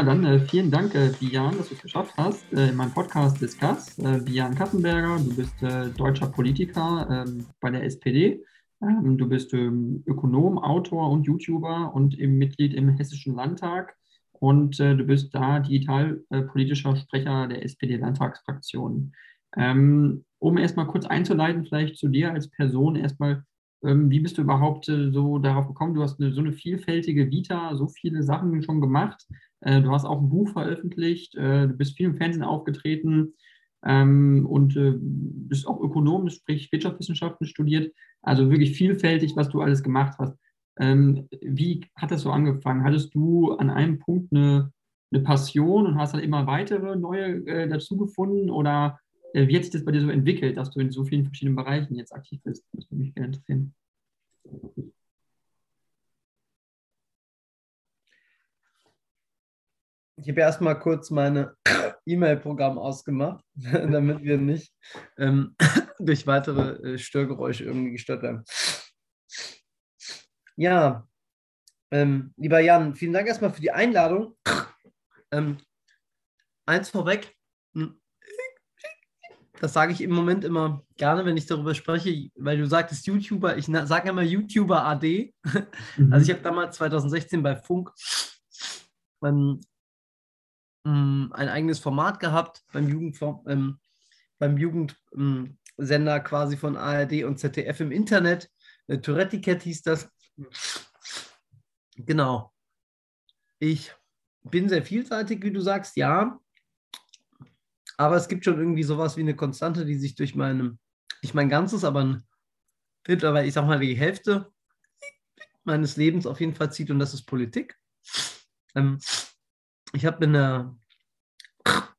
Ja, dann äh, vielen Dank, äh, Bijan, dass du es geschafft hast. Äh, in meinem Podcast Discuss. Äh, Bijan Kattenberger, du bist äh, deutscher Politiker ähm, bei der SPD. Ähm, du bist ähm, Ökonom, Autor und YouTuber und im Mitglied im Hessischen Landtag. Und äh, du bist da digitalpolitischer Sprecher der SPD-Landtagsfraktion. Ähm, um erstmal kurz einzuleiten, vielleicht zu dir als Person erstmal, ähm, wie bist du überhaupt äh, so darauf gekommen? Du hast eine, so eine vielfältige Vita, so viele Sachen schon gemacht. Äh, du hast auch ein Buch veröffentlicht, äh, du bist viel im Fernsehen aufgetreten ähm, und bist auch Ökonom, sprich Wirtschaftswissenschaften studiert. Also wirklich vielfältig, was du alles gemacht hast. Ähm, wie hat das so angefangen? Hattest du an einem Punkt eine, eine Passion und hast dann immer weitere neue äh, dazu gefunden oder äh, wie hat sich das bei dir so entwickelt, dass du in so vielen verschiedenen Bereichen jetzt aktiv bist? Das würde mich gerne interessieren. Ich habe erstmal kurz meine E-Mail-Programm ausgemacht, damit wir nicht ähm, durch weitere äh, Störgeräusche irgendwie gestört werden. Ja, ähm, lieber Jan, vielen Dank erstmal für die Einladung. Ähm, eins vorweg, hm, das sage ich im Moment immer gerne, wenn ich darüber spreche, weil du sagtest YouTuber, ich sage immer YouTuber AD. Mhm. Also ich habe damals 2016 bei Funk ähm, mm, ein eigenes Format gehabt beim, Jugendform, ähm, beim Jugendsender ähm, quasi von ARD und ZDF im Internet. Äh, Tourette Cat hieß das. Genau. Ich bin sehr vielseitig, wie du sagst, ja. Aber es gibt schon irgendwie sowas wie eine Konstante, die sich durch meine, nicht mein ganzes, aber mittlerweile, ich sag mal, die Hälfte meines Lebens auf jeden Fall zieht und das ist Politik. Ähm, ich habe in der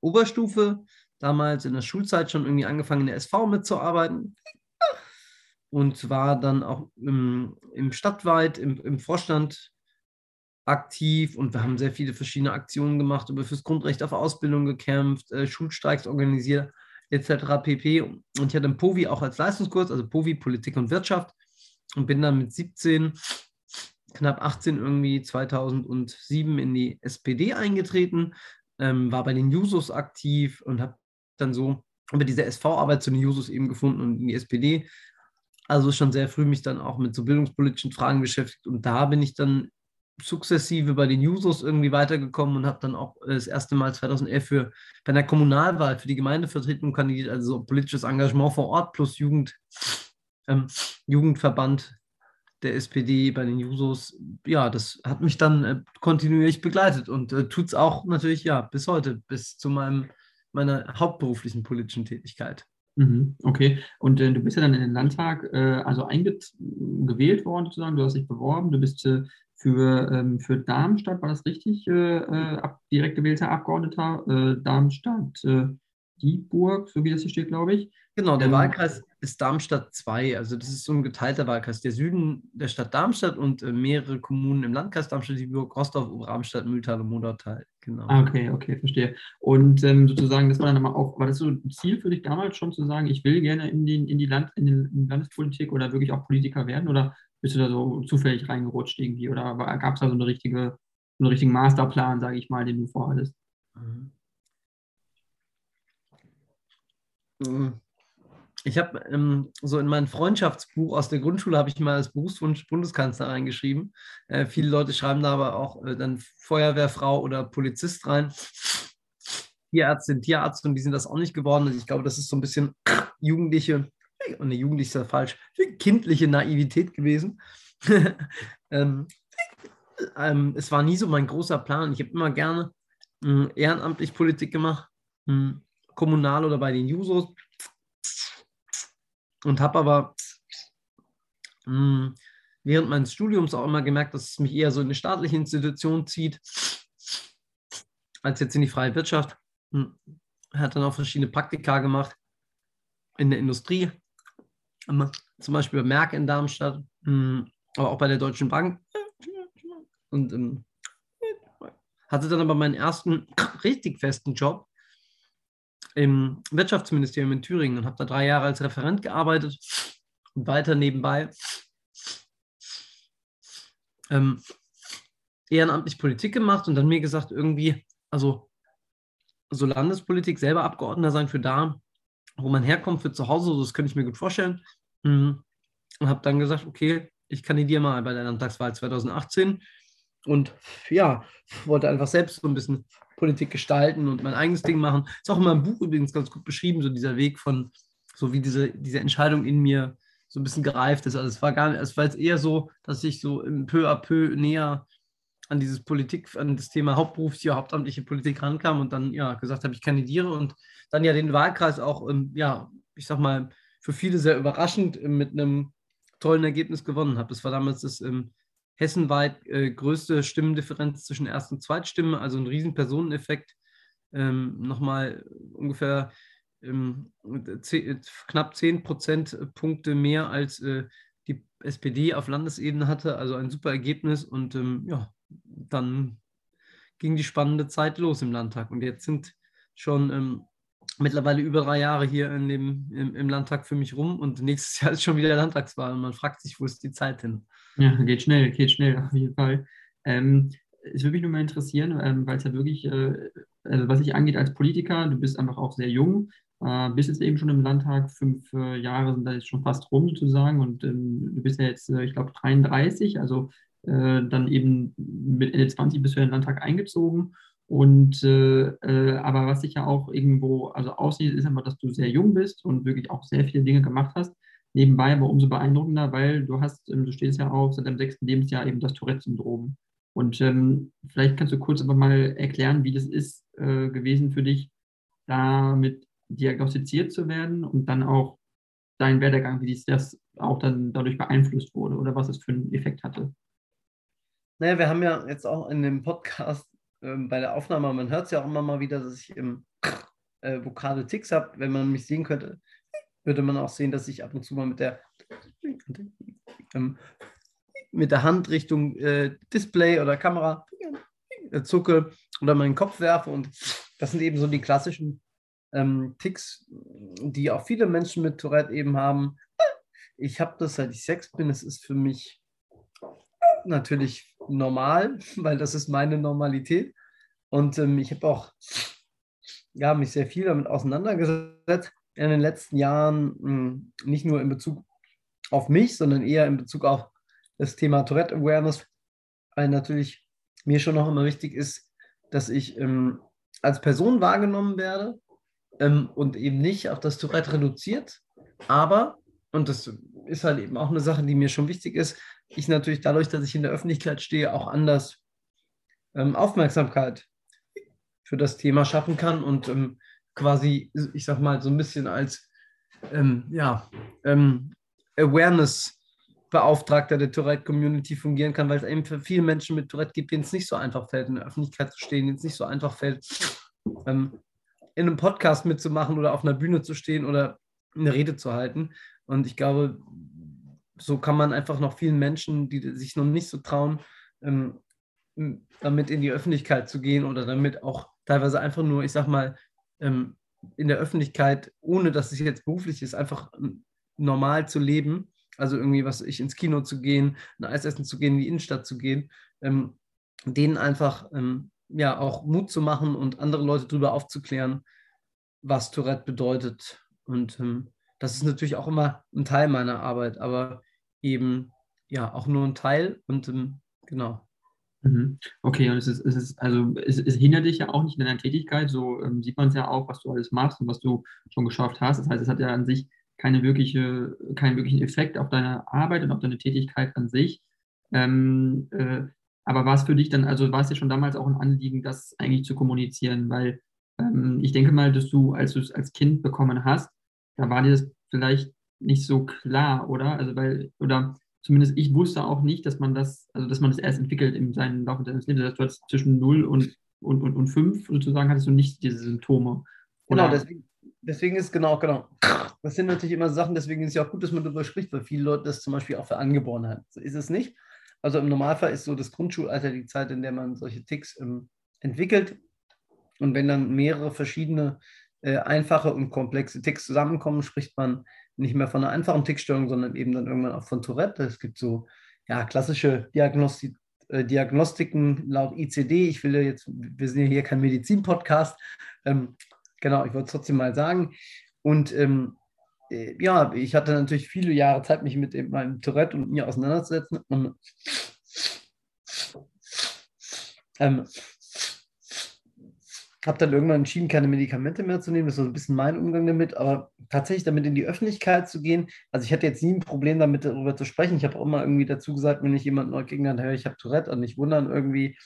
Oberstufe damals in der Schulzeit schon irgendwie angefangen, in der SV mitzuarbeiten und war dann auch im, im Stadtweit, im, im Vorstand aktiv und wir haben sehr viele verschiedene Aktionen gemacht, über fürs Grundrecht auf Ausbildung gekämpft, äh, Schulstreiks organisiert, etc. pp. Und ich hatte einen POVI auch als Leistungskurs, also POVI Politik und Wirtschaft und bin dann mit 17, knapp 18 irgendwie 2007 in die SPD eingetreten, ähm, war bei den Jusos aktiv und habe dann so über diese SV-Arbeit zu den Jusos eben gefunden und in die SPD. Also schon sehr früh mich dann auch mit so bildungspolitischen Fragen beschäftigt und da bin ich dann sukzessive bei den Jusos irgendwie weitergekommen und habe dann auch äh, das erste Mal 2011 für, bei einer Kommunalwahl für die Gemeindevertretung kandidiert, also so politisches Engagement vor Ort plus Jugend, ähm, Jugendverband der SPD bei den Jusos. Ja, das hat mich dann äh, kontinuierlich begleitet und äh, tut es auch natürlich ja bis heute, bis zu meinem, meiner hauptberuflichen politischen Tätigkeit. Mhm, okay, und äh, du bist ja dann in den Landtag äh, also eingewählt worden sozusagen, du hast dich beworben, du bist äh, für, ähm, für Darmstadt, war das richtig, äh, ab, direkt gewählter Abgeordneter, Darmstadt Dieburg, so wie das hier steht, glaube ich. Genau, der ähm, Wahlkreis ist Darmstadt 2, also das ist so ein geteilter Wahlkreis. Der Süden der Stadt Darmstadt und äh, mehrere Kommunen im Landkreis Darmstadt, Dieburg, Rostov, Ramstadt, Mühltal und Modertal. Genau. Ah, okay, okay, verstehe. Und ähm, sozusagen, das war dann aber auch, war das so ein Ziel für dich damals schon zu sagen, ich will gerne in, den, in die Land, in die Landespolitik oder wirklich auch Politiker werden? Oder bist du da so zufällig reingerutscht irgendwie? Oder gab es da so eine richtige, einen richtigen Masterplan, sage ich mal, den du vorhattest? Mhm. mhm. Ich habe ähm, so in mein Freundschaftsbuch aus der Grundschule habe ich mal als Berufswunsch Bundeskanzler reingeschrieben. Äh, viele Leute schreiben da aber auch äh, dann Feuerwehrfrau oder Polizist rein. Tierärztin, Tierarzt und die sind das auch nicht geworden. Also ich glaube, das ist so ein bisschen jugendliche, und eine jugendliche ist ja falsch, kindliche Naivität gewesen. ähm, ähm, es war nie so mein großer Plan. Ich habe immer gerne hm, ehrenamtlich Politik gemacht, mh, hm, kommunal oder bei den Jusos und habe aber mh, hm, während meines Studiums auch immer gemerkt, dass es mich eher so in eine staatliche Institution zieht, als jetzt in die freie Wirtschaft. Hm. Hat dann auch verschiedene Praktika gemacht in der Industrie, zum Beispiel bei Merck in Darmstadt, hm, aber auch bei der Deutschen Bank. Und ähm, hatte dann aber meinen ersten richtig festen Job im Wirtschaftsministerium in Thüringen und habe da drei Jahre als Referent gearbeitet und weiter nebenbei ähm, ehrenamtlich Politik gemacht und dann mir gesagt, irgendwie, also so Landespolitik, selber Abgeordneter sein für da, wo man herkommt, für zu Hause, das könnte ich mir gut vorstellen. Mhm. Und habe dann gesagt, okay, ich kandidiere mal bei der Landtagswahl 2018 und ja, wollte einfach selbst so ein bisschen Politik gestalten und mein eigenes Ding machen. Ist auch in meinem Buch übrigens ganz gut beschrieben, so dieser Weg von, so wie diese, diese Entscheidung in mir so ein bisschen gereift ist. Also es war gar nicht, es war jetzt eher so, dass ich so peu à peu näher an dieses Politik, an das Thema hauptberufliche, hauptamtliche Politik rankam und dann ja gesagt habe, ich kandidiere und dann ja den Wahlkreis auch, ähm, ja, ich sag mal, für viele sehr überraschend äh, mit einem tollen Ergebnis gewonnen habe. Das war damals das ähm, hessenweit äh, größte Stimmendifferenz zwischen Erst- und Zweitstimme, also ein riesen Personeneffekt. Ähm, nochmal ungefähr ähm, zehn, knapp 10 Prozentpunkte mehr als äh, die SPD auf Landesebene hatte. Also ein super Ergebnis und ähm, ja, dann ging die spannende Zeit los im Landtag. Und jetzt sind schon ähm, mittlerweile über drei Jahre hier in dem, im, im, Landtag für mich rum und nächstes Jahr ist schon wieder Landtagswahl und man fragt sich, wo ist die Zeit hin? Ja, geht schnell, geht schnell, auf jeden Fall. Ähm, es würde mich nur mal interessieren, ähm, weil es ja wirklich, äh, also was sich angeht als Politiker, du bist einfach auch sehr jung, äh, bist jetzt eben schon im Landtag, fünf äh, Jahre sind da jetzt schon fast rum sozusagen und ähm, du bist ja jetzt, äh, ich glaube, 33, also äh, dann eben mit Ende 20 bist du in den Landtag eingezogen und äh, äh, aber was sich ja auch irgendwo also aussieht, ist einfach, dass du sehr jung bist und wirklich auch sehr viele Dinge gemacht hast. Nebenbei aber umso beeindruckender, weil du hast, ähm, du stehst ja auch seit deinem sechsten Lebensjahr eben das Tourette-Syndrom. Und ähm, vielleicht kannst du kurz aber mal erklären, wie das ist äh, gewesen für dich, damit diagnostiziert zu werden und dann auch dein Werdegang, wie das auch dann dadurch beeinflusst wurde oder was es für einen Effekt hatte. Naja, wir haben ja jetzt auch in dem Podcast ähm, bei der Aufnahme, man hört es ja auch immer mal wieder, dass ich im äh, vokale Ticks habe. Wenn man mich sehen könnte, würde man auch sehen, dass ich ab und zu mal mit der, ähm, mit der Hand Richtung äh, Display oder Kamera äh, zucke oder meinen Kopf werfe. Und das sind eben so die klassischen ähm, Ticks, die auch viele Menschen mit Tourette eben haben. Ich habe das, seit ich sechs bin. Es ist für mich natürlich normal, weil das ist meine Normalität. Und ähm, ich habe auch ja, mich sehr viel damit auseinandergesetzt in den letzten Jahren, mh, hm, nicht nur in Bezug auf mich, sondern eher in Bezug auf das Thema Tourette Awareness, weil natürlich mir schon noch immer wichtig ist, dass ich ähm, als Person wahrgenommen werde ähm, und eben nicht auf das Tourette reduziert, aber, und das ist halt eben auch eine Sache, die mir schon wichtig ist, ich natürlich dadurch, dass ich in der Öffentlichkeit stehe, auch anders ähm, Aufmerksamkeit für das Thema schaffen kann und ähm, quasi, ich sag mal, so ein bisschen als ähm, ja, ähm, Awareness-Beauftragter der Tourette-Community fungieren kann, weil es eben für viele Menschen mit Tourette gibt, denen es nicht so einfach fällt, in der Öffentlichkeit zu stehen, denen es nicht so einfach fällt, ähm, in einem Podcast mitzumachen oder auf einer Bühne zu stehen oder eine Rede zu halten. Und ich glaube, so kann man einfach noch vielen Menschen, die sich noch nicht so trauen, ähm, damit in die Öffentlichkeit zu gehen oder damit auch teilweise einfach nur, ich sag mal, ähm, in der Öffentlichkeit, ohne dass es jetzt beruflich ist, einfach ähm, normal zu leben. Also irgendwie, was ich ins Kino zu gehen, ein Eis essen zu gehen, in die Innenstadt zu gehen, ähm, denen einfach ähm, ja auch Mut zu machen und andere Leute darüber aufzuklären, was Tourette bedeutet. Und ähm, das ist natürlich auch immer ein Teil meiner Arbeit, aber eben ja auch nur ein Teil und ähm, genau. Mhm. Okay, und es ist, es ist also es, es, hindert dich ja auch nicht in deiner Tätigkeit, so ähm, sieht man es ja auch, was du alles machst und was du schon geschafft hast. Das heißt, es hat ja an sich keine wirkliche, keinen wirklichen Effekt auf deine Arbeit und auf deine Tätigkeit an sich. Ähm, äh, aber war es für dich dann, also war es dir schon damals auch ein Anliegen, das eigentlich zu kommunizieren? Weil ähm, ich denke mal, dass du, als du es als Kind bekommen hast, da war dir das vielleicht nicht so klar, oder? Also weil, oder zumindest ich wusste auch nicht, dass man das, also dass man das erst entwickelt in seinem Laufe deines Lebens. Das heißt, zwischen 0 und, und, und, und 5 sozusagen hattest du nicht diese Symptome. Oder? Genau, deswegen, deswegen ist genau, genau. Das sind natürlich immer Sachen, deswegen ist es ja auch gut, dass man darüber spricht, weil viele Leute das zum Beispiel auch für angeboren haben. So ist es nicht. Also im Normalfall ist so das Grundschulalter die Zeit, in der man solche Ticks ähm, entwickelt. Und wenn dann mehrere verschiedene äh, einfache und komplexe Ticks zusammenkommen, spricht man nicht mehr von einer einfachen Tickstörung, sondern eben dann irgendwann auch von Tourette. Es gibt so ja, klassische Diagnosti äh, Diagnostiken laut ICD. Ich will ja jetzt, wir sind ja hier kein Medizin-Podcast. Ähm, genau, ich wollte es trotzdem mal sagen. Und ähm, äh, ja, ich hatte natürlich viele Jahre Zeit, mich mit meinem Tourette und mir auseinanderzusetzen. Und, ähm, habe dann irgendwann entschieden, keine Medikamente mehr zu nehmen. Das ist so ein bisschen mein Umgang damit. Aber tatsächlich damit in die Öffentlichkeit zu gehen, also ich hatte jetzt nie ein Problem damit, darüber zu sprechen. Ich habe auch immer irgendwie dazu gesagt, wenn ich jemand neu gegenhand höre, ich habe Tourette und nicht wundern irgendwie.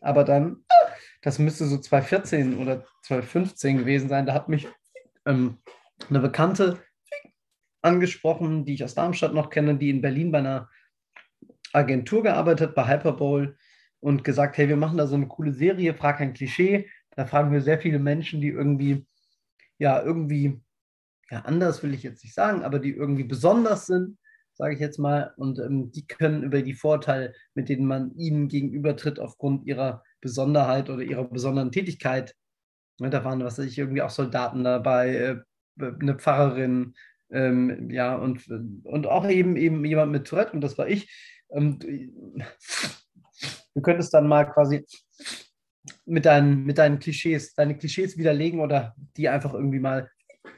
Aber dann, das müsste so 2014 oder 2015 gewesen sein, da hat mich ähm, eine Bekannte angesprochen, die ich aus Darmstadt noch kenne, die in Berlin bei einer Agentur gearbeitet, bei Hyperbowl und gesagt, hey, wir machen da so eine coole Serie, frag ein Klischee. Da fragen wir sehr viele Menschen, die irgendwie, ja, irgendwie, ja, anders will ich jetzt nicht sagen, aber die irgendwie besonders sind, sage ich jetzt mal. Und ähm, die können über die Vorteile, mit denen man ihnen gegenübertritt, aufgrund ihrer Besonderheit oder ihrer besonderen Tätigkeit, ne, da waren, was weiß ich, irgendwie auch Soldaten dabei, äh, eine Pfarrerin, ähm, ja, und, und auch eben, eben jemand mit Tourette, und das war ich. Ähm, du könntest dann mal quasi mit deinen, mit deinen Klischees, deine Klischees widerlegen oder die einfach irgendwie mal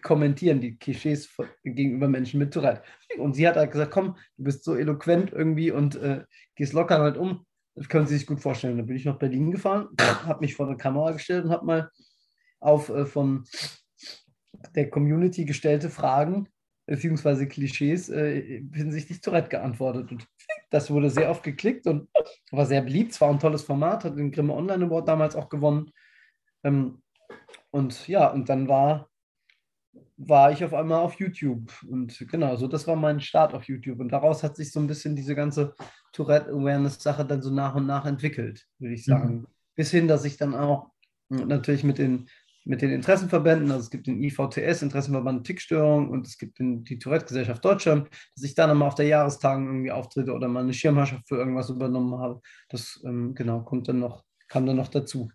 kommentieren, die Klischees gegenüber Menschen mit Tourette. Und sie hat halt gesagt, komm, du bist so eloquent irgendwie und äh, gehst locker halt um. Das können Sie sich gut vorstellen. Dann bin ich nach Berlin gefahren, habe mich vor eine Kamera gestellt und habe mal auf äh, von der Community gestellte Fragen beziehungsweise Klischees äh, hinsichtlich Tourette geantwortet. Und das wurde sehr oft geklickt und war sehr beliebt. Es war ein tolles Format, hat den Grimme Online Award damals auch gewonnen. Ähm, und ja, und dann war, war ich auf einmal auf YouTube. Und genau, so das war mein Start auf YouTube. Und daraus hat sich so ein bisschen diese ganze Tourette-Awareness-Sache dann so nach und nach entwickelt, würde ich sagen. Mhm. Bis hin, dass ich dann auch natürlich mit den mit den Interessenverbänden, also es gibt den IVTS, Interessenverband Tickstörung und es gibt den, die Tourette-Gesellschaft Deutschland, dass ich dann mal auf der Jahrestagung irgendwie auftrete oder mal eine Schirmherrschaft für irgendwas übernommen habe. Das ähm, genau kommt dann noch, kam dann noch dazu.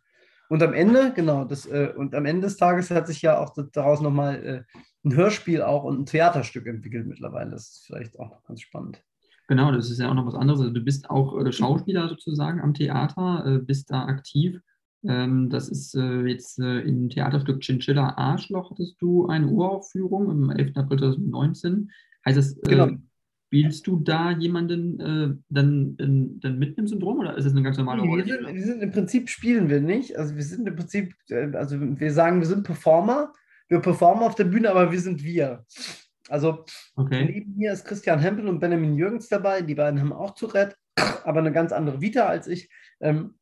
Und am Ende, genau, das, äh, und am Ende des Tages hat sich ja auch daraus nochmal äh, ein Hörspiel auch und ein Theaterstück entwickelt mittlerweile. Das ist vielleicht auch ganz spannend. Genau, das ist ja auch noch was anderes. Also du bist auch äh, Schauspieler sozusagen am Theater, äh, bist da aktiv. Ähm, das ist äh, jetzt äh, im Theaterstück Chinchilla Arschloch hattest du eine Uraufführung am 11. April 2019. Heißt das, äh, genau. spielst du da jemanden äh, dann, dann, dann mit einem Syndrom oder ist es eine ganz normale Rolle? Wir sind, wir sind, im Prinzip spielen wir nicht. Also wir sind im Prinzip, äh, also wir sagen, wir sind Performer. Wir performen auf der Bühne, aber wir sind wir. Also okay. neben mir ist Christian Hempel und Benjamin Jürgens dabei. Die beiden haben auch Tourette, aber eine ganz andere Vita als ich. Ähm,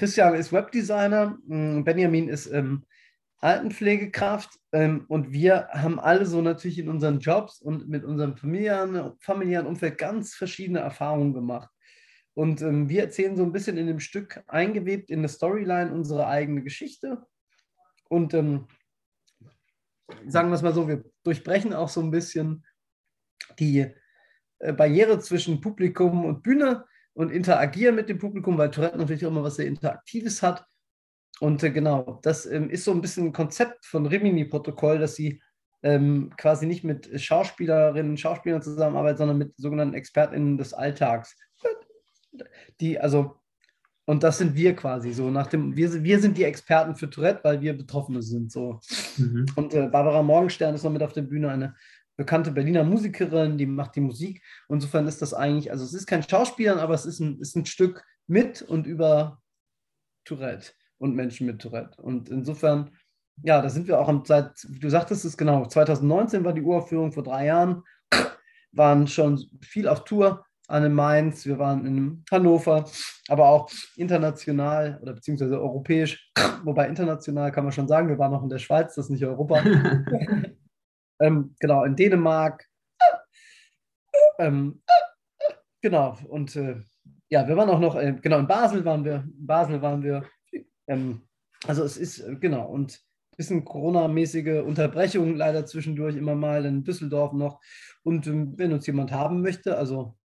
Christian ist Webdesigner, mm, Benjamin ist ähm, Altenpflegekraft ähm, und wir haben alle so natürlich in unseren Jobs und mit unserem familiären, familiären Umfeld ganz verschiedene Erfahrungen gemacht. Und ähm, wir erzählen so ein bisschen in dem Stück eingewebt in der Storyline unsere eigene Geschichte. Und ähm, sagen wir es mal so, wir durchbrechen auch so ein bisschen die äh, Barriere zwischen Publikum und Bühne und interagieren mit dem Publikum, weil Tourette natürlich auch immer was sehr Interaktives hat. Und äh, genau, das ähm, ist so ein bisschen ein Konzept von Rimini-Protokoll, dass sie ähm, quasi nicht mit Schauspielerinnen und Schauspielern zusammenarbeiten, sondern mit sogenannten ExpertInnen des Alltags. Die, also, Und das sind wir quasi so. Nach dem, wir, wir sind die Experten für Tourette, weil wir Betroffene sind. So. Mhm. Und äh, Barbara Morgenstern ist noch mit auf der Bühne, eine bekannte Berliner Musikerin, die macht die Musik. Insofern ist das eigentlich, also es ist kein Schauspieler, aber es ist ein, ist ein Stück mit und über Tourette und Menschen mit Tourette. Und insofern, ja, da sind wir auch am, seit, du sagtest es genau, 2019 war die Uraufführung, vor drei Jahren waren schon viel auf Tour an Mainz, wir waren in Hannover, aber auch international oder beziehungsweise europäisch, wobei international kann man schon sagen, wir waren noch in der Schweiz, das ist nicht Europa. ähm, genau, in Dänemark. Ähm, genau, und äh, ja, wir waren auch noch, äh, genau, in Basel waren wir, in Basel waren wir. Ähm, also es ist, äh, genau, und ein bisschen Corona-mäßige Unterbrechungen leider zwischendurch immer mal in Düsseldorf noch. Und ähm, wenn uns jemand haben möchte, also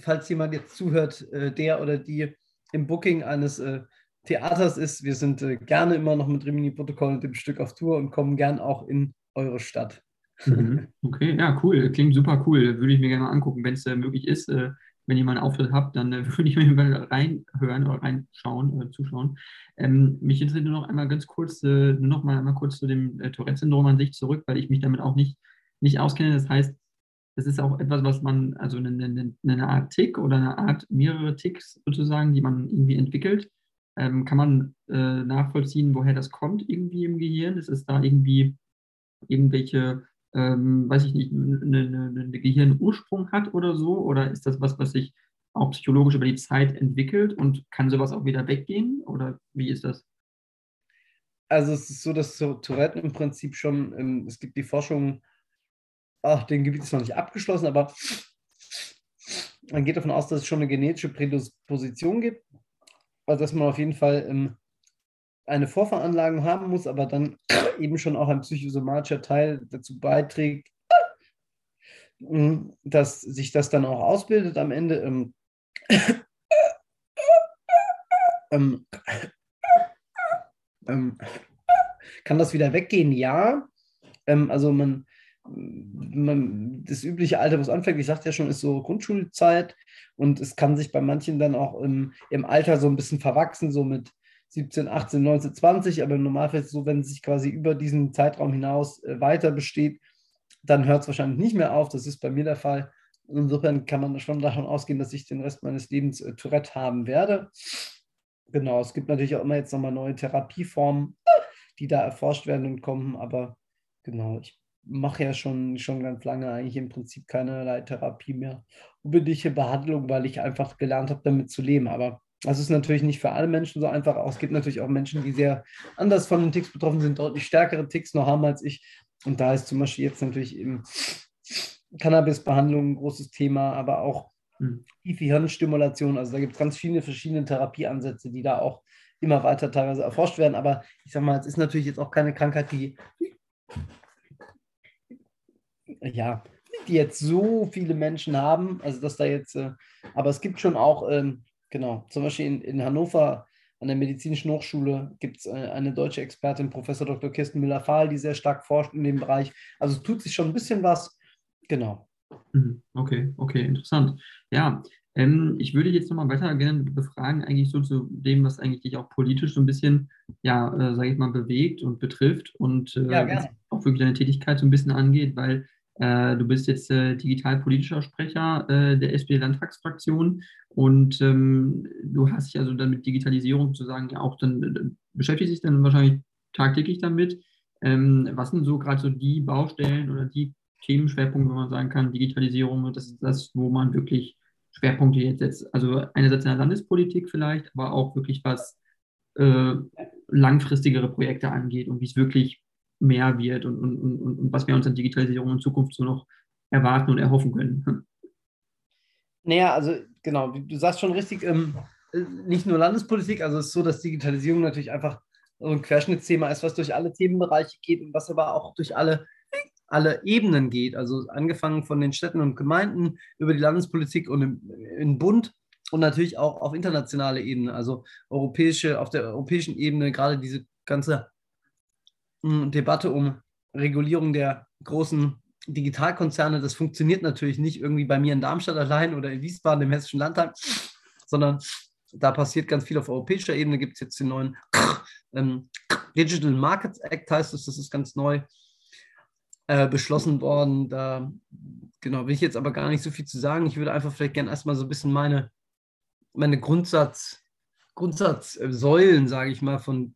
falls jemand jetzt zuhört, äh, der oder die im Booking eines äh, Theaters ist, wir sind äh, gerne immer noch mit Rimini-Protokoll und dem Stück auf Tour und kommen gern auch in eure Stadt. Mhm. Okay, ja, cool. Klingt super cool. Würde ich mir gerne mal angucken, wenn es äh, möglich ist. Äh, wenn ihr mal einen Auftritt habt, dann äh, würde ich mir reinhören oder reinschauen oder zuschauen. Ähm, mich interessiert nur noch einmal ganz kurz, äh, noch mal einmal kurz zu dem äh, Tourette-Syndrom an sich zurück, weil ich mich damit auch nicht, nicht auskenne. Das heißt, das ist auch etwas, was man, also eine, eine, eine Art Tick oder eine Art mehrere Ticks sozusagen, die man irgendwie entwickelt. Ähm, kann man äh, nachvollziehen, woher das kommt irgendwie im Gehirn? Ist es da irgendwie irgendwelche ähm, weiß ich nicht, eine, eine, eine Gehirnursprung hat oder so? Oder ist das was, was sich auch psychologisch über die Zeit entwickelt und kann sowas auch wieder weggehen? Oder wie ist das? Also es ist so, dass Tourette im Prinzip schon, ähm, es gibt die Forschung, ach, den Gebiet ist noch nicht abgeschlossen, aber man geht davon aus, dass es schon eine genetische Prädisposition gibt. Also dass man auf jeden Fall ähm, eine Vorveranlagung haben muss, aber dann eben schon auch ein psychosomatischer Teil dazu beiträgt, dass sich das dann auch ausbildet am Ende. Ähm, ähm, ähm, kann das wieder weggehen? Ja. Ähm, also man, man, das übliche Alter, wo es anfängt, ich sagte ja schon, ist so Grundschulzeit und es kann sich bei manchen dann auch im, im Alter so ein bisschen verwachsen, so mit 17, 18, 19, 20, aber im Normalfall ist es so, wenn es sich quasi über diesen Zeitraum hinaus äh, weiter besteht, dann hört es wahrscheinlich nicht mehr auf. Das ist bei mir der Fall. Insofern kann man schon davon ausgehen, dass ich den Rest meines Lebens äh, Tourette haben werde. Genau, es gibt natürlich auch immer jetzt nochmal neue Therapieformen, die da erforscht werden und kommen, aber genau, ich mache ja schon, schon ganz lange eigentlich im Prinzip keinerlei Therapie mehr. Unbedingte Behandlung, weil ich einfach gelernt habe, damit zu leben. Aber das ist natürlich nicht für alle Menschen so einfach. Auch es gibt natürlich auch Menschen, die sehr anders von den Ticks betroffen sind, deutlich stärkere Ticks noch haben als ich. Und da ist zum Beispiel jetzt natürlich eben Cannabis-Behandlung ein großes Thema, aber auch hm. die Hirnstimulation. Also da gibt es ganz viele verschiedene Therapieansätze, die da auch immer weiter teilweise erforscht werden. Aber ich sage mal, es ist natürlich jetzt auch keine Krankheit, die ja, die jetzt so viele Menschen haben. Also dass da jetzt, äh, aber es gibt schon auch ähm, Genau, zum Beispiel in, in Hannover an der Medizinischen Hochschule gibt es eine, eine, deutsche Expertin, Professor Dr. Kirsten Müller-Fahl, die sehr stark forscht in dem Bereich. Also es tut sich schon ein bisschen was. Genau. Mhm. Okay, okay, interessant. Ja, ähm, ich würde jetzt nochmal weiter gerne befragen, eigentlich so zu dem, was eigentlich dich auch politisch so ein bisschen, ja, äh, sage ich mal, bewegt und betrifft und äh, ja, auch wirklich deine Tätigkeit so ein bisschen angeht, weil äh, du bist jetzt äh, digitalpolitischer Sprecher äh, der SPD-Landtagsfraktion und ähm, du hast dich also dann mit Digitalisierung sozusagen ja auch dann äh, beschäftigst dich dann wahrscheinlich tagtäglich damit. Ähm, was sind so gerade so die Baustellen oder die Themenschwerpunkte, wo man sagen kann, Digitalisierung, das ist das, wo man wirklich Schwerpunkte jetzt setzt. Also einerseits in der Landespolitik vielleicht, aber auch wirklich was äh, langfristigere Projekte angeht und wie es wirklich mehr wird und, und, und, und was wir uns an Digitalisierung in Zukunft so noch erwarten und erhoffen können. Naja, also genau, du sagst schon richtig, ähm, nicht nur Landespolitik, also es ist so, dass Digitalisierung natürlich einfach so ein Querschnittsthema ist, was durch alle Themenbereiche geht und was aber auch durch alle, alle Ebenen geht. Also angefangen von den Städten und Gemeinden über die Landespolitik und im, im Bund und natürlich auch auf internationale Ebene, also europäische, auf der europäischen Ebene, gerade diese ganze Debatte um Regulierung der großen Digitalkonzerne, das funktioniert natürlich nicht irgendwie bei mir in Darmstadt allein oder in Wiesbaden im Hessischen Landtag, sondern Da passiert ganz viel auf europäischer Ebene. Gibt es jetzt den neuen ähm, Digital Markets Act, heißt es, das ist ganz neu äh, beschlossen worden. Da genau will ich jetzt aber gar nicht so viel zu sagen. Ich würde einfach vielleicht gerne erstmal so ein bisschen meine, meine Grundsatz, Grundsatzsäulen, sage ich mal, von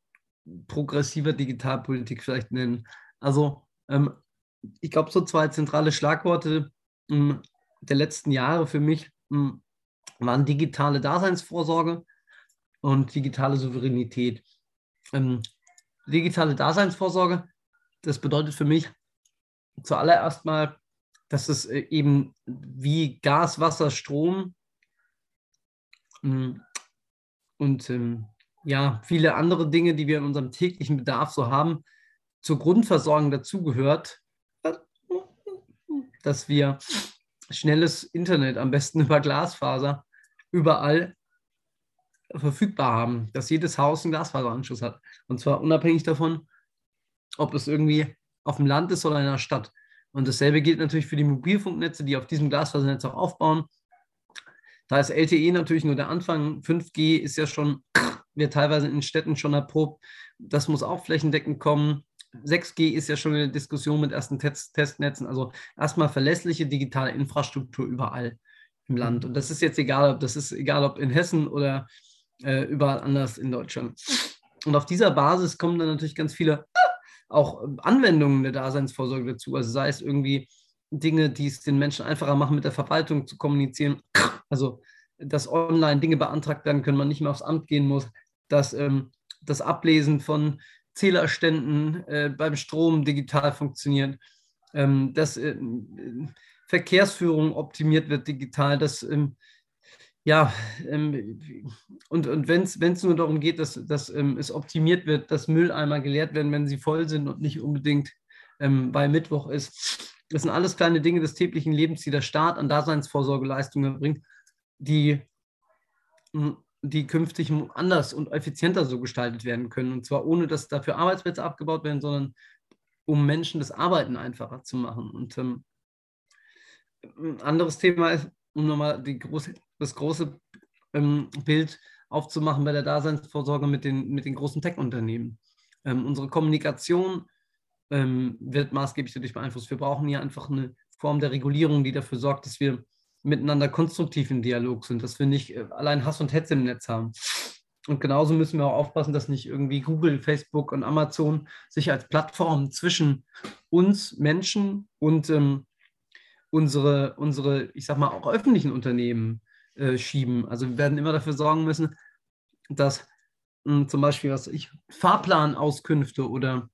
progressiver Digitalpolitik vielleicht nennen. Also ähm, ich glaube, so zwei zentrale Schlagworte ähm, der letzten Jahre für mich ähm, waren digitale Daseinsvorsorge und digitale Souveränität. Ähm, digitale Daseinsvorsorge, das bedeutet für mich zuallererst mal, dass es äh, eben wie Gas, Wasser, Strom ähm, und ähm, ja, viele andere Dinge, die wir in unserem täglichen Bedarf so haben, zur Grundversorgung dazugehört, dass wir schnelles Internet, am besten über Glasfaser, überall verfügbar haben, dass jedes Haus einen Glasfaseranschluss hat. Und zwar unabhängig davon, ob es irgendwie auf dem Land ist oder in einer Stadt. Und dasselbe gilt natürlich für die Mobilfunknetze, die auf diesem Glasfasernetz auch aufbauen. Da ist LTE natürlich nur der Anfang. 5G ist ja schon, wird teilweise in Städten schon erprobt. Das muss auch flächendeckend kommen. 6G ist ja schon eine Diskussion mit ersten Test Testnetzen. Also erstmal verlässliche digitale Infrastruktur überall im Land. Und das ist jetzt egal, ob das ist egal, ob in Hessen oder äh, überall anders in Deutschland. Und auf dieser Basis kommen dann natürlich ganz viele auch Anwendungen der Daseinsvorsorge dazu. Also sei es irgendwie Dinge, die es den Menschen einfacher machen, mit der Verwaltung zu kommunizieren. Also, dass online Dinge beantragt werden können, man nicht mehr aufs Amt gehen muss, dass ähm, das Ablesen von Zählerständen äh, beim Strom digital funktioniert, ähm, dass äh, Verkehrsführung optimiert wird digital, dass ähm, ja, ähm, und, und wenn es nur darum geht, dass, dass ähm, es optimiert wird, dass Mülleimer geleert werden, wenn sie voll sind und nicht unbedingt ähm, bei Mittwoch ist. Das sind alles kleine Dinge des täglichen Lebens, die der Staat an Daseinsvorsorgeleistungen bringt, die die künftig anders und effizienter so gestaltet werden können. Und zwar ohne, dass dafür Arbeitsplätze abgebaut werden, sondern um Menschen das Arbeiten einfacher zu machen. Und ähm, ein anderes Thema ist, um nochmal große, das große ähm, Bild aufzumachen bei der Daseinsvorsorge mit den, mit den großen Tech-Unternehmen. Ähm, unsere Kommunikation ähm, wird maßgeblich dadurch beeinflusst. Wir brauchen hier einfach eine Form der Regulierung, die dafür sorgt, dass wir miteinander konstruktiv im Dialog sind, dass wir nicht äh, allein Hass und Hetze im Netz haben. Und genauso müssen wir auch aufpassen, dass nicht irgendwie Google, Facebook und Amazon sich als Plattform zwischen uns Menschen und ähm, unsere, unsere, ich sag mal, auch öffentlichen Unternehmen äh, schieben. Also wir werden immer dafür sorgen müssen, dass mh, hm, zum Beispiel, was ich, Fahrplanauskünfte oder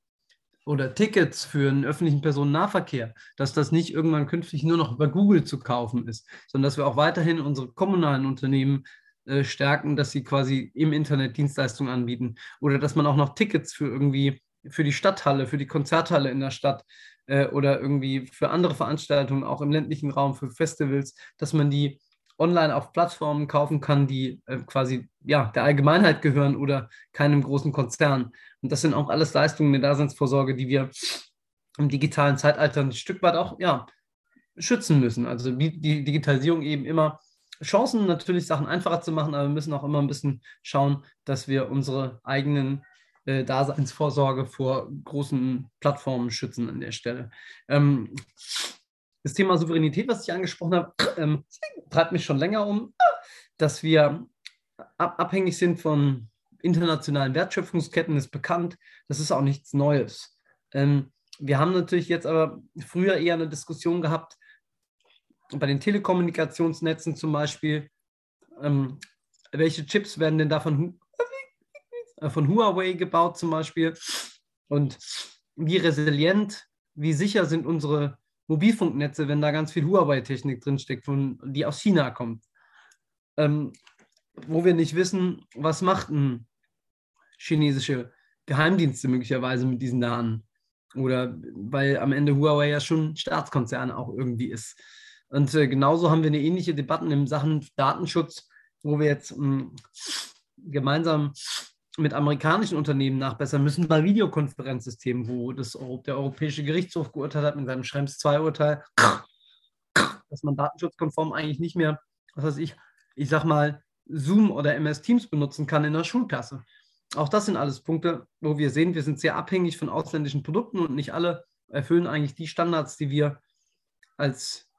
oder Tickets für einen öffentlichen Personennahverkehr, dass das nicht irgendwann künftig nur noch über Google zu kaufen ist, sondern dass wir auch weiterhin unsere kommunalen Unternehmen äh, stärken, dass sie quasi im Internet Dienstleistungen anbieten oder dass man auch noch Tickets für irgendwie für die Stadthalle, für die Konzerthalle in der Stadt äh, oder irgendwie für andere Veranstaltungen, auch im ländlichen Raum, für Festivals, dass man die online auf Plattformen kaufen kann, die äh, quasi ja, der Allgemeinheit gehören oder keinem großen Konzern. Und das sind auch alles Leistungen der Daseinsvorsorge, die wir im digitalen Zeitalter ein Stück weit auch ja, schützen müssen. Also wie die Digitalisierung eben immer Chancen natürlich Sachen einfacher zu machen, aber wir müssen auch immer ein bisschen schauen, dass wir unsere eigenen äh, Daseinsvorsorge vor großen Plattformen schützen an der Stelle. Ähm, das Thema Souveränität, was ich angesprochen habe, ähm, treibt mich schon länger um, dass wir abhängig sind von internationalen Wertschöpfungsketten, ist bekannt. Das ist auch nichts Neues. Ähm, wir haben natürlich jetzt aber früher eher eine Diskussion gehabt, bei den Telekommunikationsnetzen zum Beispiel, ähm, welche Chips werden denn da von, äh, von Huawei gebaut zum Beispiel und wie resilient, wie sicher sind unsere Mobilfunknetze, wenn da ganz viel Huawei-Technik drinsteckt, von, die aus China kommt. Ähm, wo wir nicht wissen, was macht ein chinesische Geheimdienste möglicherweise mit diesen Daten. Oder weil am Ende Huawei ja schon Staatskonzern auch irgendwie ist. Und äh, genauso haben wir eine ähnliche Debatte in Sachen Datenschutz, wo wir jetzt mh, hm, gemeinsam mit amerikanischen Unternehmen nachbessern müssen bei Videokonferenzsystemen, wo das, der Europäische Gerichtshof geurteilt hat mit seinem Schrems 2-Urteil, dass man datenschutzkonform eigentlich nicht mehr, was weiß ich, ich sag mal, Zoom oder MS Teams benutzen kann in der Schulklasse. Auch das sind alles Punkte, wo wir sehen, wir sind sehr abhängig von ausländischen Produkten und nicht alle erfüllen eigentlich die Standards, die wir als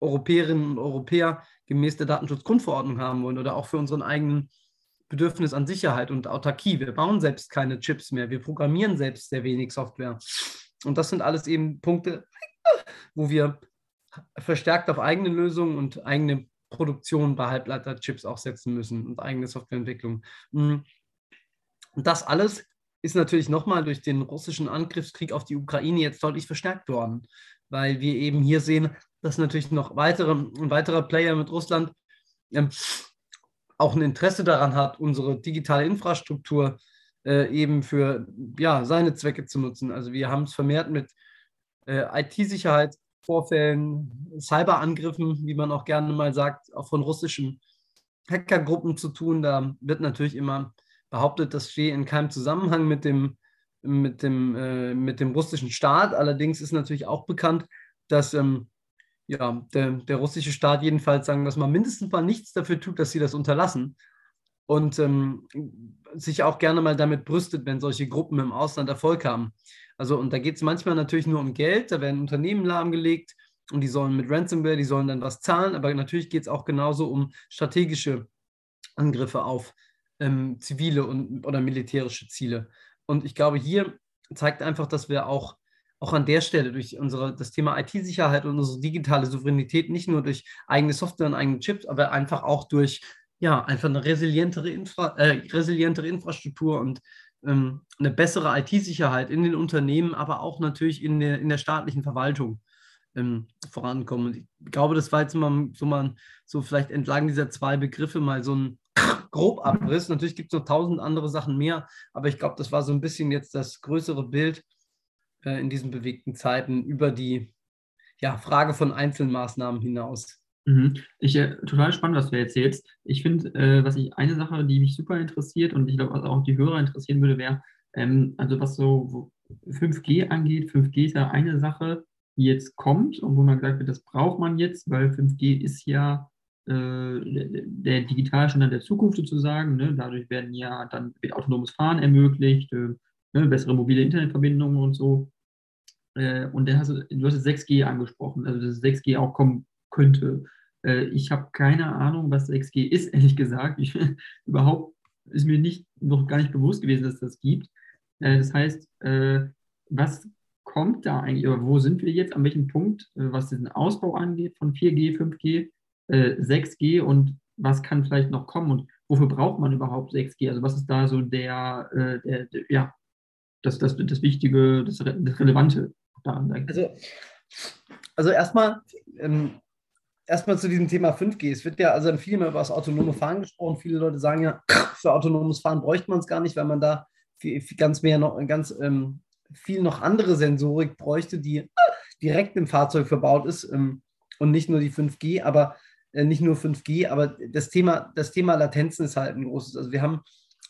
Europäerinnen und Europäer gemäß der Datenschutzgrundverordnung haben wollen oder auch für unseren eigenen Bedürfnis an Sicherheit und Autarkie. Wir bauen selbst keine Chips mehr, wir programmieren selbst sehr wenig Software. Und das sind alles eben Punkte, wo wir verstärkt auf eigene Lösungen und eigene Produktion bei Halbleiterchips auch setzen müssen und eigene Softwareentwicklung. Und das alles ist natürlich nochmal durch den russischen Angriffskrieg auf die Ukraine jetzt deutlich verstärkt worden, weil wir eben hier sehen, dass natürlich noch weitere, ein weiterer Player mit Russland ähm, auch ein Interesse daran hat, unsere digitale Infrastruktur äh, eben für ja, seine Zwecke zu nutzen. Also wir haben es vermehrt mit äh, IT-Sicherheitsvorfällen, Cyberangriffen, wie man auch gerne mal sagt, auch von russischen Hackergruppen zu tun. Da wird natürlich immer behauptet, das stehe in keinem Zusammenhang mit dem, mit dem, äh, mit dem russischen Staat. Allerdings ist natürlich auch bekannt, dass ähm, ja, der, der russische Staat jedenfalls sagen, dass man mindestens mal nichts dafür tut, dass sie das unterlassen. Und ähm, sich auch gerne mal damit brüstet, wenn solche Gruppen im Ausland Erfolg haben. Also, und da geht es manchmal natürlich nur um Geld, da werden Unternehmen lahmgelegt und die sollen mit Ransomware, die sollen dann was zahlen, aber natürlich geht es auch genauso um strategische Angriffe auf ähm, zivile und, oder militärische Ziele. Und ich glaube, hier zeigt einfach, dass wir auch auch an der Stelle durch unsere, das Thema IT-Sicherheit und unsere digitale Souveränität nicht nur durch eigene Software und eigene Chips, aber einfach auch durch ja, einfach eine resilientere, Infra äh, resilientere Infrastruktur und ähm, eine bessere IT-Sicherheit in den Unternehmen, aber auch natürlich in der, in der staatlichen Verwaltung ähm, vorankommen. Und ich glaube, das war jetzt mal so mal so vielleicht entlang dieser zwei Begriffe mal so ein Grobabriss. Natürlich gibt es noch tausend andere Sachen mehr, aber ich glaube, das war so ein bisschen jetzt das größere Bild, äh, in diesen bewegten Zeiten über die ja, Frage von Einzelmaßnahmen hinaus. Mhm. Ich, äh, total spannend, was du erzählst. Ich finde, äh, was ich eine Sache, die mich super interessiert und ich glaube, was auch die Hörer interessieren würde, wäre, ähm, also was so 5G angeht. 5G ist ja eine Sache, die jetzt kommt und wo man gesagt wird, das braucht man jetzt, weil 5G ist ja äh, der Digitalstandard der Zukunft sozusagen. Ne? Dadurch werden ja dann wird autonomes Fahren ermöglicht, äh, ne? bessere mobile Internetverbindungen und so. Äh, und dann hast du, du hast 6G angesprochen, also dass 6G auch kommen könnte. Äh, ich habe keine Ahnung, was 6G ist, ehrlich gesagt. Ich, überhaupt ist mir nicht, noch gar nicht bewusst gewesen, dass es das gibt. Äh, das heißt, äh, was kommt da eigentlich, oder wo sind wir jetzt, an welchem Punkt, äh, was den Ausbau angeht von 4G, 5G, 6G und was kann vielleicht noch kommen und wofür braucht man überhaupt 6G? Also was ist da so der, der, der ja, das, das, das Wichtige, das, das Relevante? Daran? Also, also erstmal, ähm, erstmal zu diesem Thema 5G. Es wird ja also viel mehr über das autonome Fahren gesprochen. Viele Leute sagen ja, für autonomes Fahren bräuchte man es gar nicht, weil man da viel, viel ganz mehr noch ganz ähm, viel noch andere Sensorik bräuchte, die direkt im Fahrzeug verbaut ist ähm, und nicht nur die 5G, aber äh, nicht nur 5G, aber das Thema, das Thema Latenzen ist halt ein großes. Also wir haben,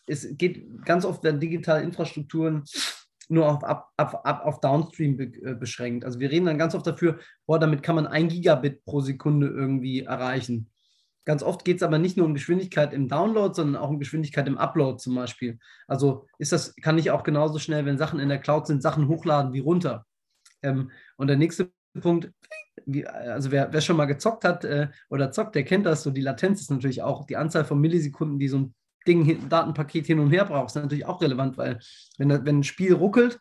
es geht ganz oft werden digitale Infrastrukturen nur auf, ab, ab, ab, auf Downstream be, äh, beschränkt. Also wir reden dann ganz oft dafür, boah, damit kann man ein Gigabit pro Sekunde irgendwie erreichen. Ganz oft geht es aber nicht nur um Geschwindigkeit im Download, sondern auch um Geschwindigkeit im Upload zum Beispiel. Also ist das, kann ich auch genauso schnell, wenn Sachen in der Cloud sind, Sachen hochladen wie runter. Ähm, und der nächste Punkt, wie, also wer, wer, schon mal gezockt hat äh, oder zockt, der kennt das, so die Latenz ist natürlich auch die Anzahl von Millisekunden, die so ein Ding, Datenpaket hin und her brauchst, ist natürlich auch relevant, weil wenn, wenn ein Spiel ruckelt,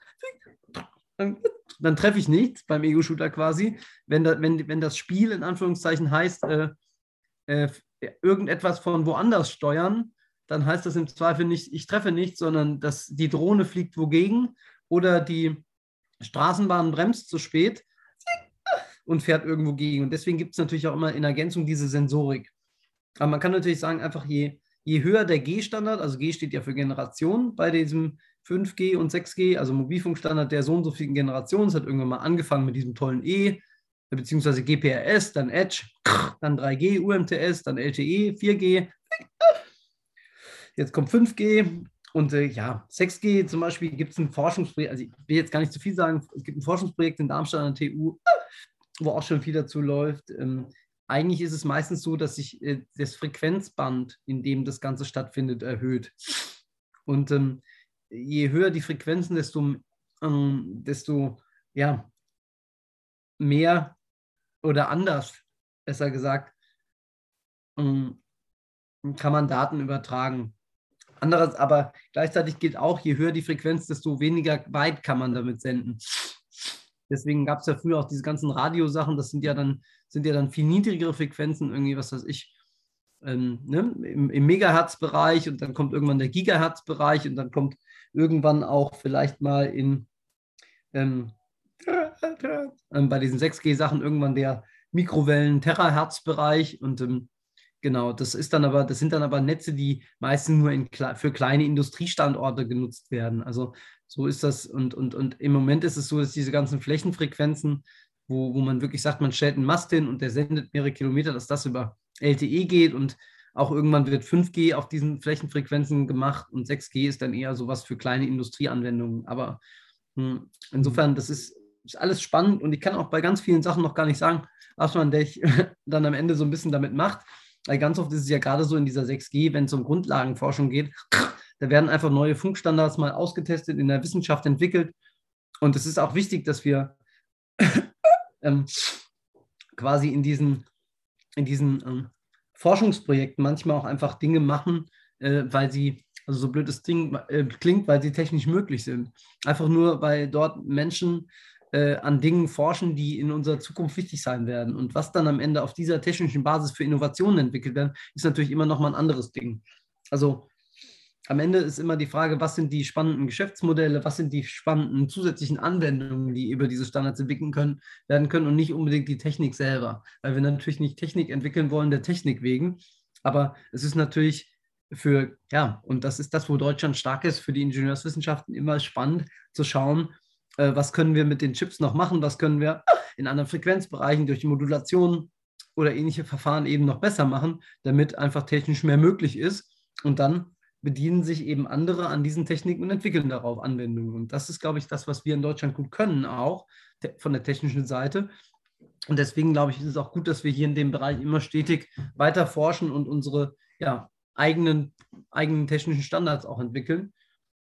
dann, dann treffe ich nichts beim Ego-Shooter quasi. Wenn, da, wenn, wenn das Spiel in Anführungszeichen heißt, äh, äh, irgendetwas von woanders steuern, dann heißt das im Zweifel nicht, ich treffe nichts, sondern dass die Drohne fliegt wogegen oder die Straßenbahn bremst zu spät und fährt irgendwo gegen. Und deswegen gibt es natürlich auch immer in Ergänzung diese Sensorik. Aber man kann natürlich sagen, einfach je, je höher der G-Standard, also G steht ja für Generation bei diesem 5G und 6G, also Mobilfunkstandard der so und so vielen Generationen, es hat irgendwann mal angefangen mit diesem tollen E, beziehungsweise GPRS, dann Edge, dann 3G, UMTS, dann LTE, 4G, jetzt kommt 5G und äh, ja, 6G zum Beispiel gibt es ein Forschungsprojekt, also ich will jetzt gar nicht zu viel sagen, es gibt ein Forschungsprojekt in Darmstadt an der TU, wo auch schon viel dazu läuft. Ähm, eigentlich ist es meistens so, dass sich äh, das Frequenzband, in dem das Ganze stattfindet, erhöht. Und ähm, je höher die Frequenzen, desto, ähm, desto ja, mehr oder anders, besser gesagt, ähm, kann man Daten übertragen. Anderes, aber gleichzeitig gilt auch, je höher die Frequenz, desto weniger weit kann man damit senden. Deswegen gab es ja früher auch diese ganzen Radiosachen, das sind ja dann, sind ja dann viel niedrigere Frequenzen, irgendwie, was weiß ich, ähm, ne, im, im Megahertz-Bereich und dann kommt irgendwann der Gigahertz-Bereich und dann kommt irgendwann auch vielleicht mal in ähm, ähm, bei diesen 6G-Sachen irgendwann der Mikrowellen-Terahertz-Bereich und ähm, genau, das ist dann aber, das sind dann aber Netze, die meistens nur in, für kleine Industriestandorte genutzt werden. Also so ist das und, und, und im Moment ist es so, dass diese ganzen Flächenfrequenzen, wo, wo man wirklich sagt, man stellt einen Mast hin und der sendet mehrere Kilometer, dass das über LTE geht und auch irgendwann wird 5G auf diesen Flächenfrequenzen gemacht und 6G ist dann eher sowas für kleine Industrieanwendungen. Aber hm, insofern, das ist, ist, alles spannend und ich kann auch bei ganz vielen Sachen noch gar nicht sagen, was man dann am Ende so ein bisschen damit macht. Weil ganz oft ist es ja gerade so in dieser 6G, wenn es um Grundlagenforschung geht, da werden einfach neue Funkstandards mal ausgetestet, in der Wissenschaft entwickelt. Und es ist auch wichtig, dass wir ähm, quasi in diesen, in diesen ähm, Forschungsprojekten manchmal auch einfach Dinge machen, äh, weil sie, also so blöd das Ding äh, klingt, weil sie technisch möglich sind. Einfach nur, weil dort Menschen äh, an Dingen forschen, die in unserer Zukunft wichtig sein werden. Und was dann am Ende auf dieser technischen Basis für Innovationen entwickelt werden, ist natürlich immer noch mal ein anderes Ding. Also am Ende ist immer die Frage, was sind die spannenden Geschäftsmodelle, was sind die spannenden zusätzlichen Anwendungen, die über diese Standards entwickeln können, werden können und nicht unbedingt die Technik selber. Weil wir natürlich nicht Technik entwickeln wollen der Technik wegen. Aber es ist natürlich für, ja, und das ist das, wo Deutschland stark ist, für die Ingenieurswissenschaften immer spannend zu schauen, äh, was können wir mit den Chips noch machen, was können wir in anderen Frequenzbereichen durch Modulation oder ähnliche Verfahren eben noch besser machen, damit einfach technisch mehr möglich ist. Und dann bedienen sich eben andere an diesen Techniken und entwickeln darauf Anwendungen. Und das ist, glaube ich, das, was wir in Deutschland gut können, auch von der technischen Seite. Und deswegen, glaube ich, ist es auch gut, dass wir hier in dem Bereich immer stetig weiter forschen und unsere ja, eigenen, eigenen technischen Standards auch entwickeln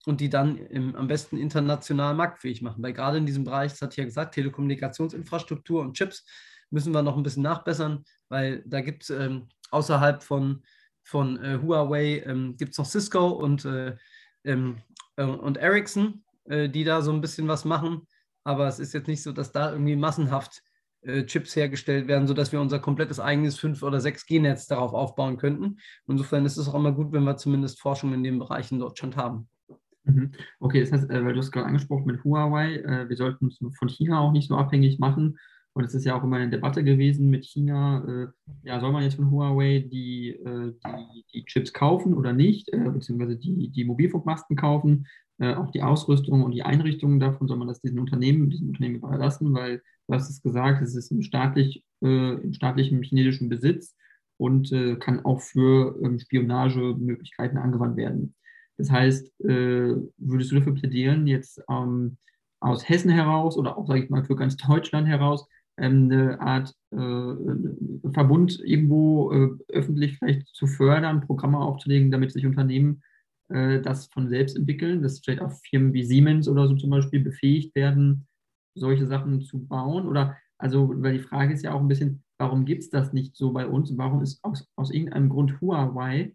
und die dann im, am besten international marktfähig machen. Weil gerade in diesem Bereich, das ich ja gesagt, Telekommunikationsinfrastruktur und Chips müssen wir noch ein bisschen nachbessern, weil da gibt es ähm, außerhalb von von äh, Huawei ähm, gibt es noch Cisco und, äh, ähm, äh, und Ericsson, die da so ein bisschen was machen. Aber es ist jetzt nicht so, dass da irgendwie massenhaft Chips hergestellt werden, sodass wir unser komplettes eigenes 5- oder 6G-Netz darauf aufbauen könnten. Insofern ist es auch immer gut, wenn wir zumindest Forschung in dem Bereich in Deutschland haben. Mhm. Okay, das heißt, weil du es gerade angesprochen mit Huawei, wir sollten uns von China auch nicht so abhängig machen. Und es ist ja auch immer eine Debatte gewesen mit China, äh, ja, soll man jetzt von Huawei die, äh, die, die, Chips kaufen oder nicht, äh, beziehungsweise die, die Mobilfunkmasten kaufen, äh, auch die Ausrüstung und die Einrichtungen davon, soll man das diesen Unternehmen, diesem Unternehmen überlassen, weil du hast es gesagt, es ist im, staatlich, äh, im staatlichen chinesischen Besitz und äh, kann auch für ähm, Spionagemöglichkeiten angewandt werden. Das heißt, würdest du dafür plädieren, jetzt ähm, aus Hessen heraus oder auch, sage ich mal, für ganz Deutschland heraus, eine Art äh, Verbund irgendwo äh, öffentlich vielleicht zu fördern, Programme aufzulegen, damit sich Unternehmen äh, das von selbst entwickeln, dass vielleicht auch Firmen wie Siemens oder so zum Beispiel befähigt werden, solche Sachen zu bauen? Oder also, weil die Frage ist ja auch ein bisschen, warum gibt es das nicht so bei uns? Warum ist aus, aus irgendeinem Grund Huawei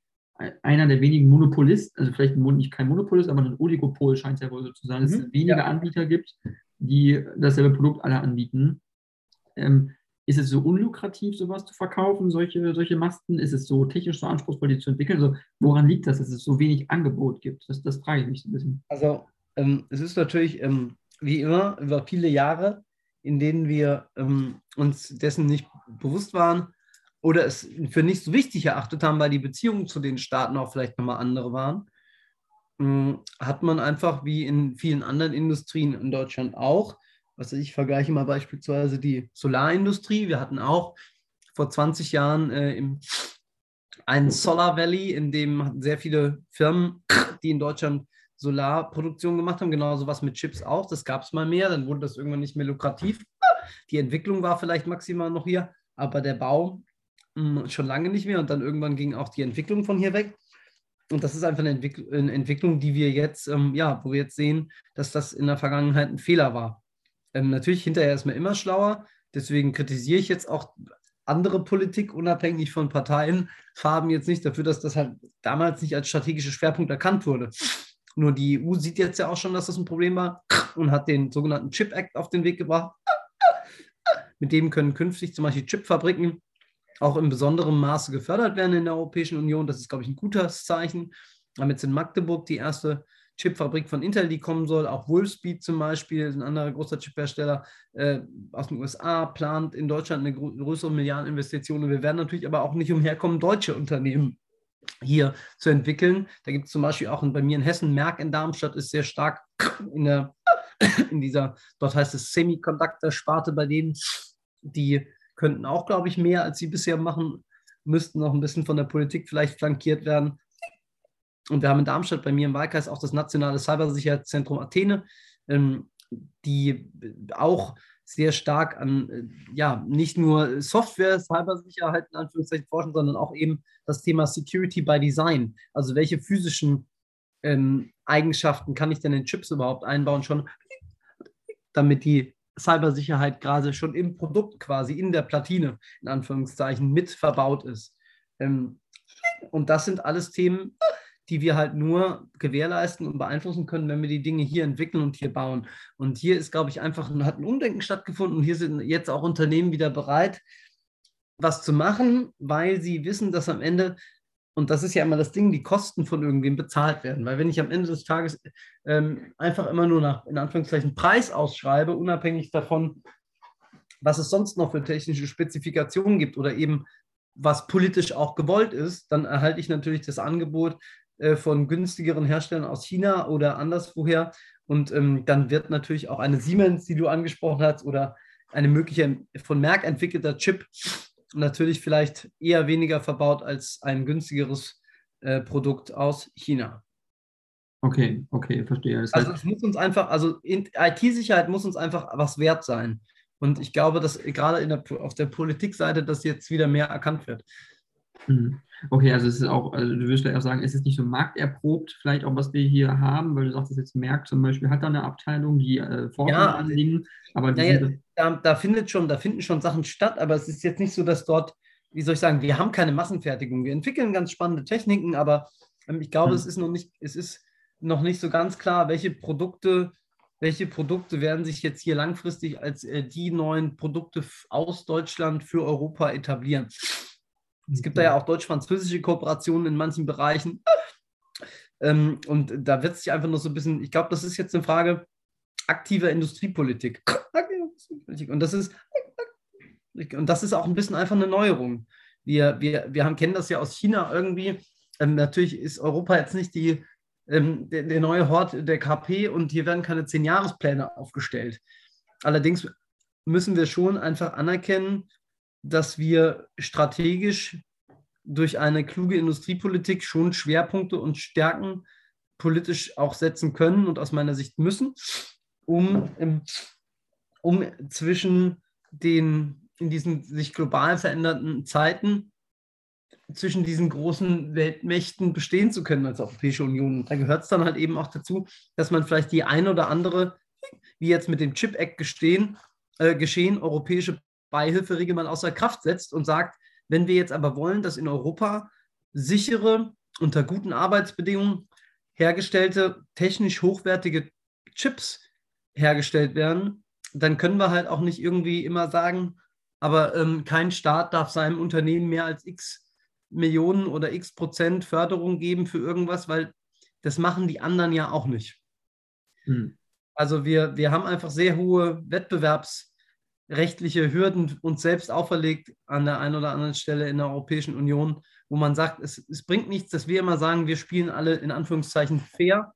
einer der wenigen Monopolisten, also vielleicht nicht kein Monopolist, aber ein Oligopol scheint es ja wohl so zu sein, dass es mhm. weniger ja. Anbieter gibt, die dasselbe Produkt alle anbieten. Ähm, ist es so unlukrativ, sowas zu verkaufen, solche, solche Masten? Ist es so technisch so anspruchsvoll, die zu entwickeln? Also, woran liegt das, dass es so wenig Angebot gibt? Das, das frage ich mich so ein bisschen. Also, ähm, es ist natürlich ähm, wie immer über viele Jahre, in denen wir ähm, uns dessen nicht bewusst waren oder es für nicht so wichtig erachtet haben, weil die Beziehungen zu den Staaten auch vielleicht nochmal andere waren, ähm, hat man einfach wie in vielen anderen Industrien in Deutschland auch was ich vergleiche mal beispielsweise die Solarindustrie. Wir hatten auch vor 20 Jahren äh, im, einen Solar Valley, in dem sehr viele Firmen, die in Deutschland Solarproduktion gemacht haben, genauso was mit Chips auch. Das gab es mal mehr, dann wurde das irgendwann nicht mehr lukrativ. Die Entwicklung war vielleicht maximal noch hier, aber der Bau hm, schon lange nicht mehr und dann irgendwann ging auch die Entwicklung von hier weg. Und das ist einfach eine, Entwick eine Entwicklung, die wir jetzt, ähm, ja, wo wir jetzt sehen, dass das in der Vergangenheit ein Fehler war. Ähm, natürlich hinterher ist man immer schlauer, deswegen kritisiere ich jetzt auch andere Politik, unabhängig von Parteienfarben, jetzt nicht dafür, dass das halt damals nicht als strategischer Schwerpunkt erkannt wurde. Nur die EU sieht jetzt ja auch schon, dass das ein Problem war und hat den sogenannten Chip Act auf den Weg gebracht. Mit dem können künftig zum Beispiel Chipfabriken auch in besonderem Maße gefördert werden in der Europäischen Union. Das ist, glaube ich, ein gutes Zeichen. Jetzt in Magdeburg die erste Chipfabrik von Intel, die kommen soll. Auch Wolfspeed zum Beispiel, ein anderer großer Chiphersteller äh, aus den USA, plant in Deutschland eine größere Milliardeninvestition. Wir werden natürlich aber auch nicht umherkommen, deutsche Unternehmen hier zu entwickeln. Da gibt es zum Beispiel auch bei mir in Hessen, Merck in Darmstadt ist sehr stark in, der, in dieser, dort heißt es Semiconductor-Sparte bei denen. Die könnten auch, glaube ich, mehr, als sie bisher machen, müssten noch ein bisschen von der Politik vielleicht flankiert werden. Und wir haben in Darmstadt bei mir im Wahlkreis auch das Nationale Cybersicherheitszentrum Athene, ähm, die auch sehr stark an, äh, ja, nicht nur Software, Cybersicherheit in Anführungszeichen forschen, sondern auch eben das Thema Security by Design. Also welche physischen ähm, Eigenschaften kann ich denn in Chips überhaupt einbauen, schon damit die Cybersicherheit gerade schon im Produkt quasi, in der Platine, in Anführungszeichen, mit verbaut ist. Ähm, und das sind alles Themen, die wir halt nur gewährleisten und beeinflussen können, wenn wir die Dinge hier entwickeln und hier bauen. Und hier ist, glaube ich, einfach hat ein Umdenken stattgefunden und hier sind jetzt auch Unternehmen wieder bereit, was zu machen, weil sie wissen, dass am Ende, und das ist ja immer das Ding, die Kosten von irgendwem bezahlt werden. Weil wenn ich am Ende des Tages ähm, einfach immer nur nach, in Anführungszeichen, Preis ausschreibe, unabhängig davon, was es sonst noch für technische Spezifikationen gibt oder eben was politisch auch gewollt ist, dann erhalte ich natürlich das Angebot, von günstigeren Herstellern aus China oder anderswoher. Und ähm, dann wird natürlich auch eine Siemens, die du angesprochen hast, oder eine mögliche von Merck entwickelter Chip natürlich vielleicht eher weniger verbaut als ein günstigeres äh, Produkt aus China. Okay, okay, verstehe. Das also es muss uns einfach, also IT-Sicherheit muss uns einfach was wert sein. Und ich glaube, dass gerade der, auf der Politikseite das jetzt wieder mehr erkannt wird. Mhm. Okay, also es ist auch, also du würdest vielleicht auch sagen, es ist nicht so markterprobt, vielleicht auch, was wir hier haben, weil du sagst, dass jetzt Merck zum Beispiel hat da eine Abteilung, die äh, Forschung ja, anlegen, aber die ja, da, da, findet schon, da finden schon Sachen statt, aber es ist jetzt nicht so, dass dort, wie soll ich sagen, wir haben keine Massenfertigung. Wir entwickeln ganz spannende Techniken, aber ähm, ich glaube, mhm. es ist noch nicht, es ist noch nicht so ganz klar, welche Produkte welche Produkte werden sich jetzt hier langfristig als äh, die neuen Produkte aus Deutschland für Europa etablieren. Es gibt da ja auch deutsch-französische Kooperationen in manchen Bereichen. Ähm, und da wird sich einfach nur so ein bisschen, ich glaube, das ist jetzt eine Frage aktiver Industriepolitik. Und das ist, und das ist auch ein bisschen einfach eine Neuerung. Wir, wir, wir haben, kennen das ja aus China irgendwie. Ähm, natürlich ist Europa jetzt nicht die, ähm, der, der, neue Hort der KP und hier werden keine Zehn-Jahrespläne aufgestellt. Allerdings müssen wir schon einfach anerkennen, dass wir strategisch durch eine kluge Industriepolitik schon Schwerpunkte und Stärken politisch auch setzen können und aus meiner Sicht müssen, um, um zwischen den, in diesen sich global verändernden Zeiten, zwischen diesen großen Weltmächten bestehen zu können als Europäische Union. Da gehört es dann halt eben auch dazu, dass man vielleicht die eine oder andere, wie jetzt mit dem Chip Act gestehen, äh, geschehen, europäische Beihilferegel mal außer Kraft setzt und sagt, wenn wir jetzt aber wollen, dass in Europa sichere, unter guten Arbeitsbedingungen hergestellte, technisch hochwertige Chips hergestellt werden, dann können wir halt auch nicht irgendwie immer sagen, aber ähm, kein Staat darf seinem Unternehmen mehr als x Millionen oder x Prozent Förderung geben für irgendwas, weil das machen die anderen ja auch nicht. Hm. Also wir, wir haben einfach sehr hohe Wettbewerbs- rechtliche Hürden uns selbst auferlegt an der einen oder anderen Stelle in der Europäischen Union, wo man sagt, es, es bringt nichts, dass wir immer sagen, wir spielen alle in Anführungszeichen fair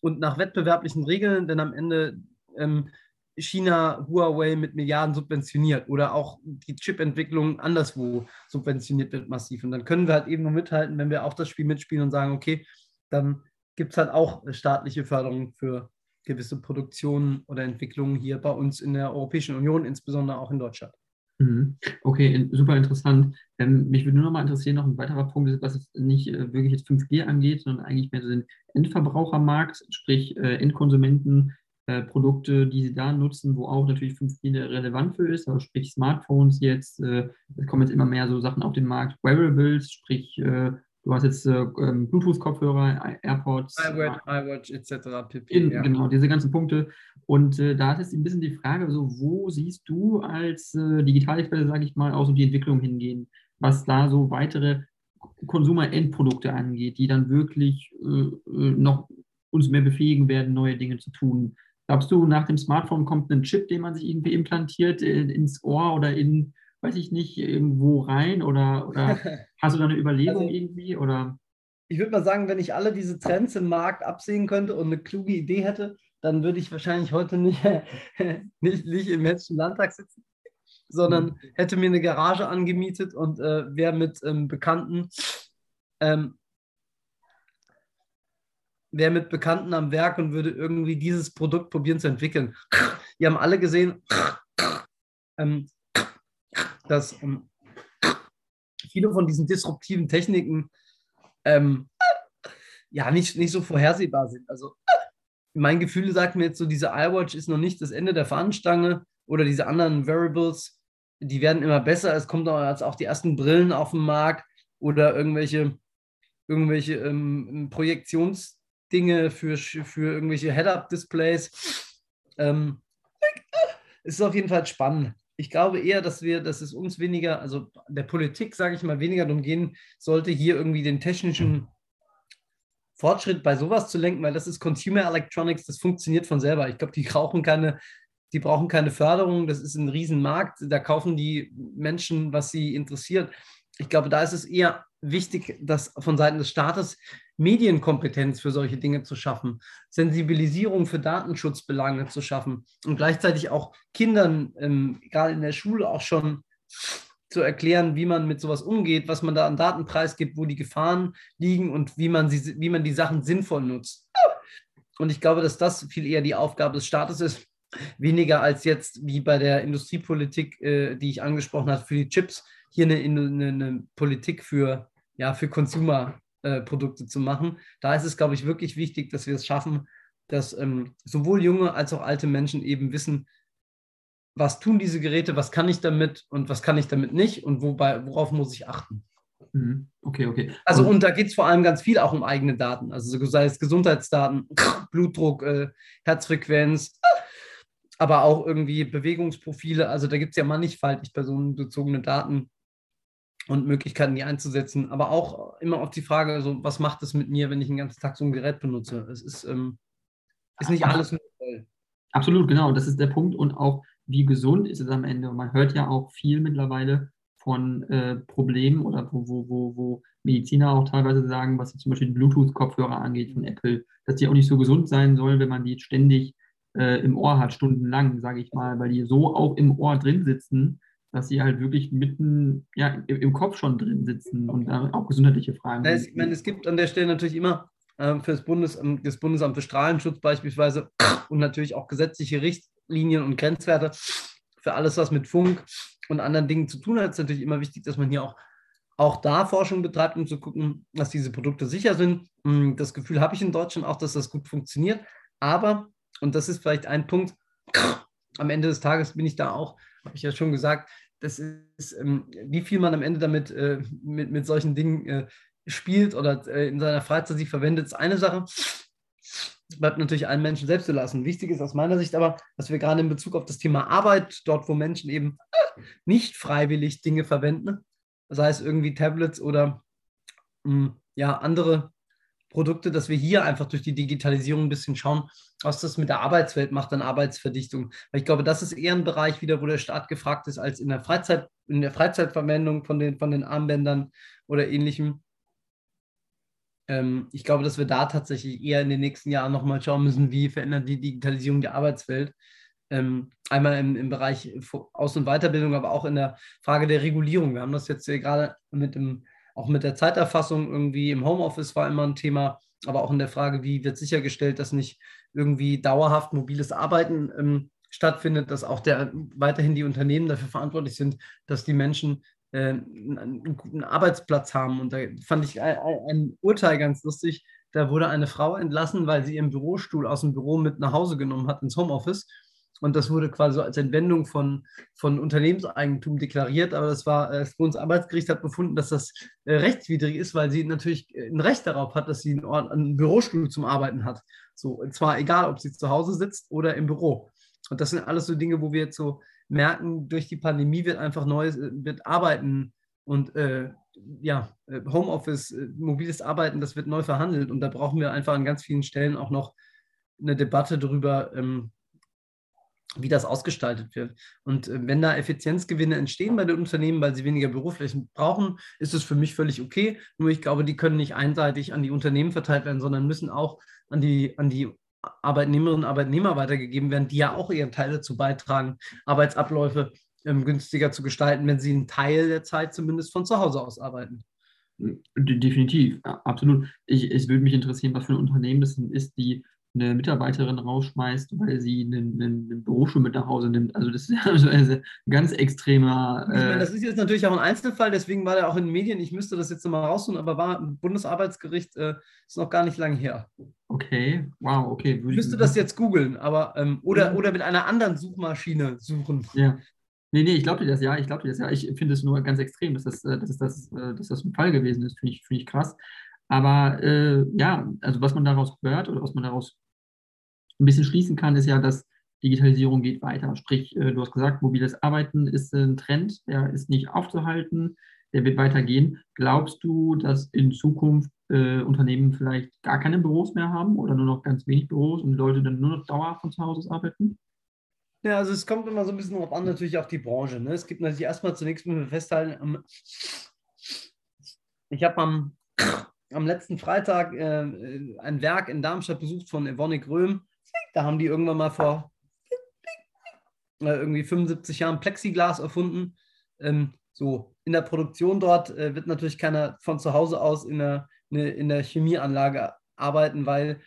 und nach wettbewerblichen Regeln, denn am Ende ähm, China Huawei mit Milliarden subventioniert oder auch die Chip-Entwicklung anderswo subventioniert wird massiv. Und dann können wir halt eben nur mithalten, wenn wir auch das Spiel mitspielen und sagen, okay, dann gibt es halt auch staatliche Förderung für gewisse Produktionen oder Entwicklungen hier bei uns in der Europäischen Union, insbesondere auch in Deutschland. Mhm. Okay, super interessant. Ähm, mich würde nur noch mal interessieren, noch ein weiterer Punkt, was jetzt nicht äh, wirklich jetzt 5G angeht, sondern eigentlich mehr so den Endverbrauchermarkt, sprich äh, Endkonsumenten, äh, Produkte, die sie da nutzen, wo auch natürlich 5G relevant für ist, also sprich Smartphones jetzt, äh, es kommen jetzt immer mehr so Sachen auf den Markt, Wearables, sprich äh, Du hast jetzt äh, ähm, Bluetooth-Kopfhörer, AirPods. iWatch, iWatch etc. pp. In, ja. Genau, diese ganzen Punkte. Und äh, da ist jetzt ein bisschen die Frage, so, wo siehst du als äh, Digitalexperte, sage ich mal, auch so die Entwicklung hingehen, was da so weitere Konsumer-Endprodukte angeht, die dann wirklich äh, äh, noch uns mehr befähigen werden, neue Dinge zu tun. Glaubst du, nach dem Smartphone kommt ein Chip, den man sich irgendwie implantiert äh, ins Ohr oder in weiß ich nicht, irgendwo rein oder, oder hast du da eine Überlegung also, irgendwie? Oder? Ich würde mal sagen, wenn ich alle diese Trends im Markt absehen könnte und eine kluge Idee hätte, dann würde ich wahrscheinlich heute nicht, nicht, nicht im Hessischen Landtag sitzen, sondern mhm. hätte mir eine Garage angemietet und äh, wäre mit ähm, Bekannten ähm, wäre mit Bekannten am Werk und würde irgendwie dieses Produkt probieren zu entwickeln. Die haben alle gesehen, ähm, dass ähm, viele von diesen disruptiven Techniken ähm, ja nicht, nicht so vorhersehbar sind. Also mein Gefühl sagt mir jetzt so, diese iWatch ist noch nicht das Ende der Fahnenstange oder diese anderen Variables, die werden immer besser. Es kommen jetzt auch die ersten Brillen auf den Markt oder irgendwelche, irgendwelche ähm, Projektionsdinge für, für irgendwelche Head-Up-Displays. Ähm, es ist auf jeden Fall spannend ich glaube eher, dass wir, dass es uns weniger, also der Politik, sage ich mal, weniger darum gehen sollte, hier irgendwie den technischen Fortschritt bei sowas zu lenken, weil das ist Consumer Electronics, das funktioniert von selber. Ich glaube, die brauchen keine, die brauchen keine Förderung, das ist ein Riesenmarkt, da kaufen die Menschen, was sie interessiert. Ich glaube, da ist es eher wichtig, dass von Seiten des Staates Medienkompetenz für solche Dinge zu schaffen, Sensibilisierung für Datenschutzbelange zu schaffen und gleichzeitig auch Kindern, ähm, gerade in der Schule, auch schon zu erklären, wie man mit sowas umgeht, was man da an Datenpreis gibt, wo die Gefahren liegen und wie man, sie, wie man die Sachen sinnvoll nutzt. Und ich glaube, dass das viel eher die Aufgabe des Staates ist, weniger als jetzt wie bei der Industriepolitik, äh, die ich angesprochen habe, für die Chips, hier eine, eine, eine Politik für, ja, für Consumer äh, Produkte zu machen. Da ist es, glaube ich, wirklich wichtig, dass wir es schaffen, dass ähm, sowohl junge als auch alte Menschen eben wissen, was tun diese Geräte, was kann ich damit und was kann ich damit nicht und wobei, worauf muss ich achten. Mhm. Okay, okay. Also und, und da geht es vor allem ganz viel auch um eigene Daten, also sei es Gesundheitsdaten, Blutdruck, äh, Herzfrequenz, aber auch irgendwie Bewegungsprofile. Also da gibt es ja mannigfaltig personenbezogene Daten, und Möglichkeiten, die einzusetzen. Aber auch immer auf die Frage, also, was macht es mit mir, wenn ich den ganzen Tag so ein Gerät benutze? Es ist, ähm, ist nicht alles nur toll. Absolut, genau. Das ist der Punkt. Und auch, wie gesund ist es am Ende? Und man hört ja auch viel mittlerweile von äh, Problemen oder wo, wo, wo, wo Mediziner auch teilweise sagen, was zum Beispiel Bluetooth-Kopfhörer angeht von Apple, dass die auch nicht so gesund sein sollen, wenn man die ständig äh, im Ohr hat, stundenlang, sage ich mal, weil die so auch im Ohr drin sitzen, dass sie halt wirklich mitten ja, im Kopf schon drin sitzen und da auch gesundheitliche Fragen. Ja, ich meine, es gibt an der Stelle natürlich immer äh, für das, Bundes, ähm, das Bundesamt für Strahlenschutz beispielsweise und natürlich auch gesetzliche Richtlinien und Grenzwerte für alles, was mit Funk und anderen Dingen zu tun hat. Es ist natürlich immer wichtig, dass man hier auch, auch da Forschung betreibt, um zu gucken, dass diese Produkte sicher sind. Hm, das Gefühl habe ich in Deutschland auch, dass das gut funktioniert. Aber, und das ist vielleicht ein Punkt, am Ende des Tages bin ich da auch, habe ich ja schon gesagt, das ist, ähm, wie viel man am Ende damit äh, mit, mit solchen Dingen äh, spielt oder äh, in seiner Freizeit sich verwendet, ist eine Sache. Bleibt natürlich allen Menschen selbst zu lassen. Wichtig ist aus meiner Sicht aber, dass wir gerade in Bezug auf das Thema Arbeit, dort wo Menschen eben nicht freiwillig Dinge verwenden, sei es irgendwie Tablets oder mh, hm, ja, andere Produkte, dass wir hier einfach durch die Digitalisierung ein bisschen schauen, was das mit der Arbeitswelt macht, an Arbeitsverdichtung. Weil ich glaube, das ist eher ein Bereich wieder, wo der Staat gefragt ist, als in der Freizeit, in der Freizeitverwendung von den, von den Armbändern oder ähnlichem. Ähm, ich glaube, dass wir da tatsächlich eher in den nächsten Jahren nochmal schauen müssen, wie verändert die Digitalisierung die Arbeitswelt. Ähm, einmal im, im Bereich Aus- und Weiterbildung, aber auch in der Frage der Regulierung. Wir haben das jetzt gerade mit dem auch mit der Zeiterfassung irgendwie im Homeoffice war immer ein Thema, aber auch in der Frage, wie wird sichergestellt, dass nicht irgendwie dauerhaft mobiles Arbeiten ähm, stattfindet, dass auch der, weiterhin die Unternehmen dafür verantwortlich sind, dass die Menschen äh, einen guten Arbeitsplatz haben. Und da fand ich ein, ein, Urteil ganz lustig. Da wurde eine Frau entlassen, weil sie ihren Bürostuhl aus dem Büro mit nach Hause genommen hat ins Homeoffice. Und das wurde quasi als Entwendung von, von Unternehmenseigentum deklariert. Aber das war, äh, das Bundesarbeitsgericht hat befunden, dass das äh, rechtswidrig ist, weil sie natürlich ein Recht darauf hat, dass sie einen, Ort, einen Bürostuhl zum Arbeiten hat. So, und zwar egal, ob sie zu Hause sitzt oder im Büro. Und das sind alles so Dinge, wo wir jetzt so merken, durch die Pandemie wird einfach neues, äh, wird Arbeiten und äh, ja, äh, Homeoffice, äh, mobiles Arbeiten, das wird neu verhandelt. Und da brauchen wir einfach an ganz vielen Stellen auch noch eine Debatte darüber, ähm, wie das ausgestaltet wird. Und äh, wenn da Effizienzgewinne entstehen bei den Unternehmen, weil sie weniger Büroflächen brauchen, ist es für mich völlig okay. Nur ich glaube, die können nicht einseitig an die Unternehmen verteilt werden, sondern müssen auch an die, an die Arbeitnehmerinnen und Arbeitnehmer weitergegeben werden, die ja auch ihren Teil dazu beitragen, Arbeitsabläufe ähm, günstiger zu gestalten, wenn sie einen Teil der Zeit zumindest von zu Hause aus arbeiten. Definitiv, absolut. Ich, es würde mich interessieren, was für ein Unternehmen das ist, die eine Mitarbeiterin rausschmeißt, weil sie einen, einen, Berufsschul mit nach Hause nimmt. Also das ist ja also ein ganz extremer. Äh ich meine, das ist jetzt natürlich auch ein Einzelfall, deswegen war der auch in den Medien. Ich müsste das jetzt nochmal raussuchen, aber war im Bundesarbeitsgericht äh, ist noch gar nicht lange her. Okay, wow, okay. Ich müsste das jetzt googeln, aber ähm, oder, ja. oder mit einer anderen Suchmaschine suchen. Ja. Nee, nee, ich glaube dir das ja, ich glaube dir das ja. Ich finde es nur ganz extrem, dass das, äh, dass das, äh, dass das ein Fall gewesen ist, finde ich, find ich krass. Aber äh, ja, also was man daraus hört oder was man daraus ein bisschen schließen kann, ist ja, dass Digitalisierung geht weiter. Sprich, äh, du hast gesagt, mobiles Arbeiten ist ein Trend, der ist nicht aufzuhalten, der wird weitergehen. Glaubst du, dass in Zukunft äh, Unternehmen vielleicht gar keine Büros mehr haben oder nur noch ganz wenig Büros und Leute dann nur noch dauerhaft von zu Hause arbeiten? Ja, also es kommt immer so ein bisschen darauf an, natürlich auch die Branche. Ne? Es gibt natürlich erstmal zunächst wir festhalten, ähm, ich habe am, am letzten Freitag äh, ein Werk in Darmstadt besucht von Evonik Röhm da haben die irgendwann mal vor äh, irgendwie 75 Jahren Plexiglas erfunden. Ähm, so in der Produktion dort äh, wird natürlich keiner von zu Hause aus in der, ne, in der Chemieanlage arbeiten, weil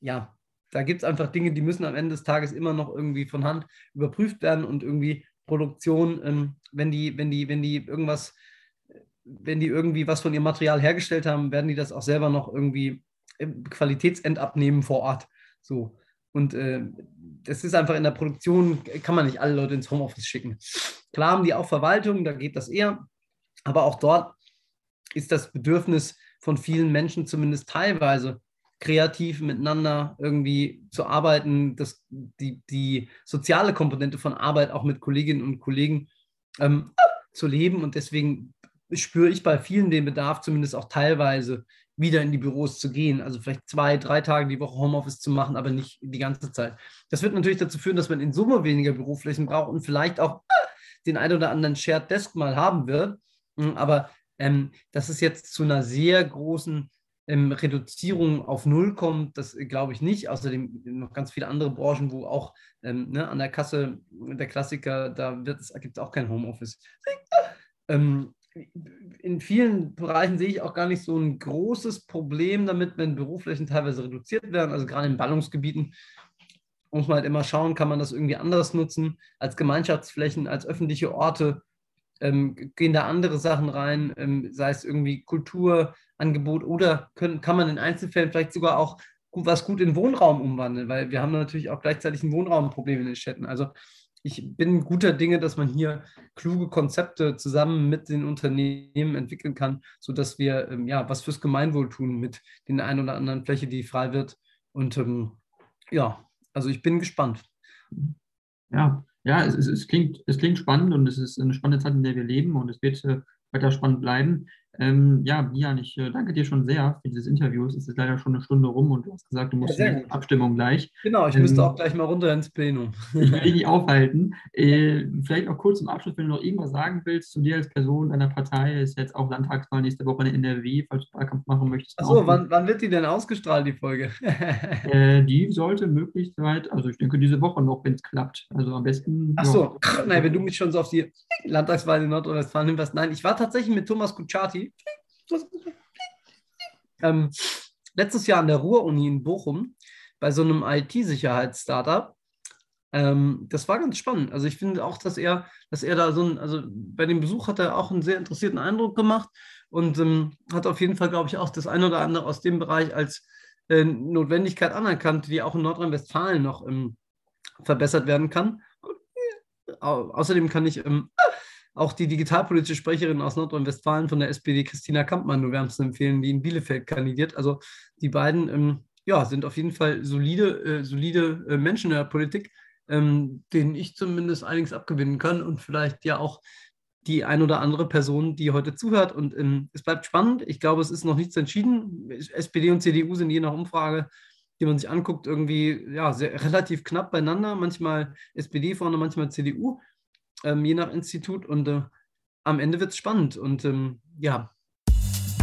ja, da gibt es einfach Dinge, die müssen am Ende des Tages immer noch irgendwie von Hand überprüft werden und irgendwie Produktion, ähm, wenn die, wenn die, wenn die irgendwas, wenn die irgendwie was von ihrem Material hergestellt haben, werden die das auch selber noch irgendwie Qualitätsendabnehmen vor Ort. So. Und äh, das ist einfach in der Produktion, kann man nicht alle Leute ins Homeoffice schicken. Klar haben die auch Verwaltung, da geht das eher. Aber auch dort ist das Bedürfnis von vielen Menschen zumindest teilweise kreativ miteinander irgendwie zu arbeiten, das, die, die soziale Komponente von Arbeit auch mit Kolleginnen und Kollegen ähm, zu leben. Und deswegen spüre ich bei vielen den Bedarf, zumindest auch teilweise wieder in die Büros zu gehen. Also vielleicht zwei, drei Tage die Woche Homeoffice zu machen, aber nicht die ganze Zeit. Das wird natürlich dazu führen, dass man in Summe weniger Büroflächen braucht und vielleicht auch den ein oder anderen Shared Desk mal haben wird. Hm, aber ähm, dass es jetzt zu einer sehr großen ähm, Reduzierung auf Null kommt, das glaube ich nicht. Außerdem noch ganz viele andere Branchen, wo auch ähm, ne, an der Kasse der Klassiker, da gibt es auch kein Homeoffice. Ähm, in vielen Bereichen sehe ich auch gar nicht so ein großes Problem damit, wenn Büroflächen teilweise reduziert werden. Also gerade in Ballungsgebieten muss man halt immer schauen, kann man das irgendwie anders nutzen als Gemeinschaftsflächen, als öffentliche Orte. Ähm, gehen da andere Sachen rein, ähm, sei es irgendwie Kulturangebot oder können, kann man in Einzelfällen vielleicht sogar auch gut, was gut in Wohnraum umwandeln, weil wir haben natürlich auch gleichzeitig ein Wohnraumproblem in den Städten. Also ich bin guter Dinge, dass man hier kluge Konzepte zusammen mit den Unternehmen entwickeln kann, sodass wir ähm, ja was fürs Gemeinwohl tun mit den ein oder anderen Fläche, die frei wird. Und ähm, ja, also ich bin gespannt. Ja, ja, es, es, es, klingt, es klingt spannend und es ist eine spannende Zeit, in der wir leben und es wird äh, weiter spannend bleiben. Ähm, ja, Bian, ich äh, danke dir schon sehr für dieses Interview. Es ist leider schon eine Stunde rum und du hast gesagt, du musst ja, in Abstimmung gleich. Genau, ich ähm, müsste auch gleich mal runter ins Plenum. ich will dich nicht aufhalten. Äh, vielleicht noch kurz zum Abschluss, wenn du noch irgendwas sagen willst zu dir als Person deiner Partei. Ist jetzt auch Landtagswahl nächste Woche in NRW, falls du Wahlkampf machen möchtest. Achso, wann, wann, wird die denn ausgestrahlt, die Folge? äh, die sollte möglichst weit, also ich denke diese Woche noch, wenn es klappt. Also am besten. Achso, ja. nein, wenn du mich schon so auf die Landtagswahl in Nordrhein-Westfalen nimmst. Nein, ich war tatsächlich mit Thomas Kutschaty ähm, letztes Jahr an der Ruhr-Uni in Bochum bei so einem IT-Sicherheits-Startup. Ähm, das war ganz spannend. Also ich finde auch, dass er, dass er da so ein, also bei dem Besuch hat er auch einen sehr interessierten Eindruck gemacht und ähm, hat auf jeden Fall, glaube ich, auch das eine oder andere aus dem Bereich als äh, Notwendigkeit anerkannt, die auch in Nordrhein-Westfalen noch ähm, verbessert werden kann. Au außerdem kann ich ähm, auch die digitalpolitische Sprecherin aus Nordrhein-Westfalen von der SPD, Christina Kampmann, nur wärmstens empfehlen, die in Bielefeld kandidiert. Also die beiden ähm, ja, sind auf jeden Fall solide, äh, solide äh, Menschen in der Politik, ähm, denen ich zumindest einiges abgewinnen kann und vielleicht ja auch die ein oder andere Person, die heute zuhört. Und ähm, es bleibt spannend. Ich glaube, es ist noch nichts entschieden. SPD und CDU sind je nach Umfrage, die man sich anguckt, irgendwie ja, sehr, relativ knapp beieinander. Manchmal SPD vorne, manchmal CDU, ähm, je nach Institut. Und äh, am Ende wird es spannend. Und ähm, ja,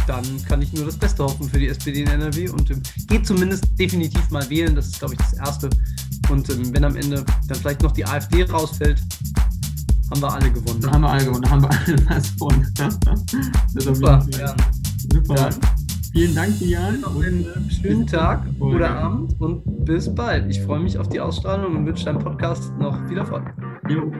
dann kann ich nur das Beste hoffen für die SPD in NRW und ähm, geht zumindest definitiv mal wählen. Das ist, glaube ich, das Erste. Und ähm, wenn am Ende dann vielleicht noch die AfD rausfällt, haben wir alle gewonnen. Dann haben wir alle gewonnen, dann haben wir alle was gewonnen. Super, ja. Super. Ja. Vielen Dank, Jan. Noch einen schönen Tag oder Abend und bis bald. Ich freue mich auf die Ausstrahlung und wünsche deinem Podcast noch viel Erfolg. Jo.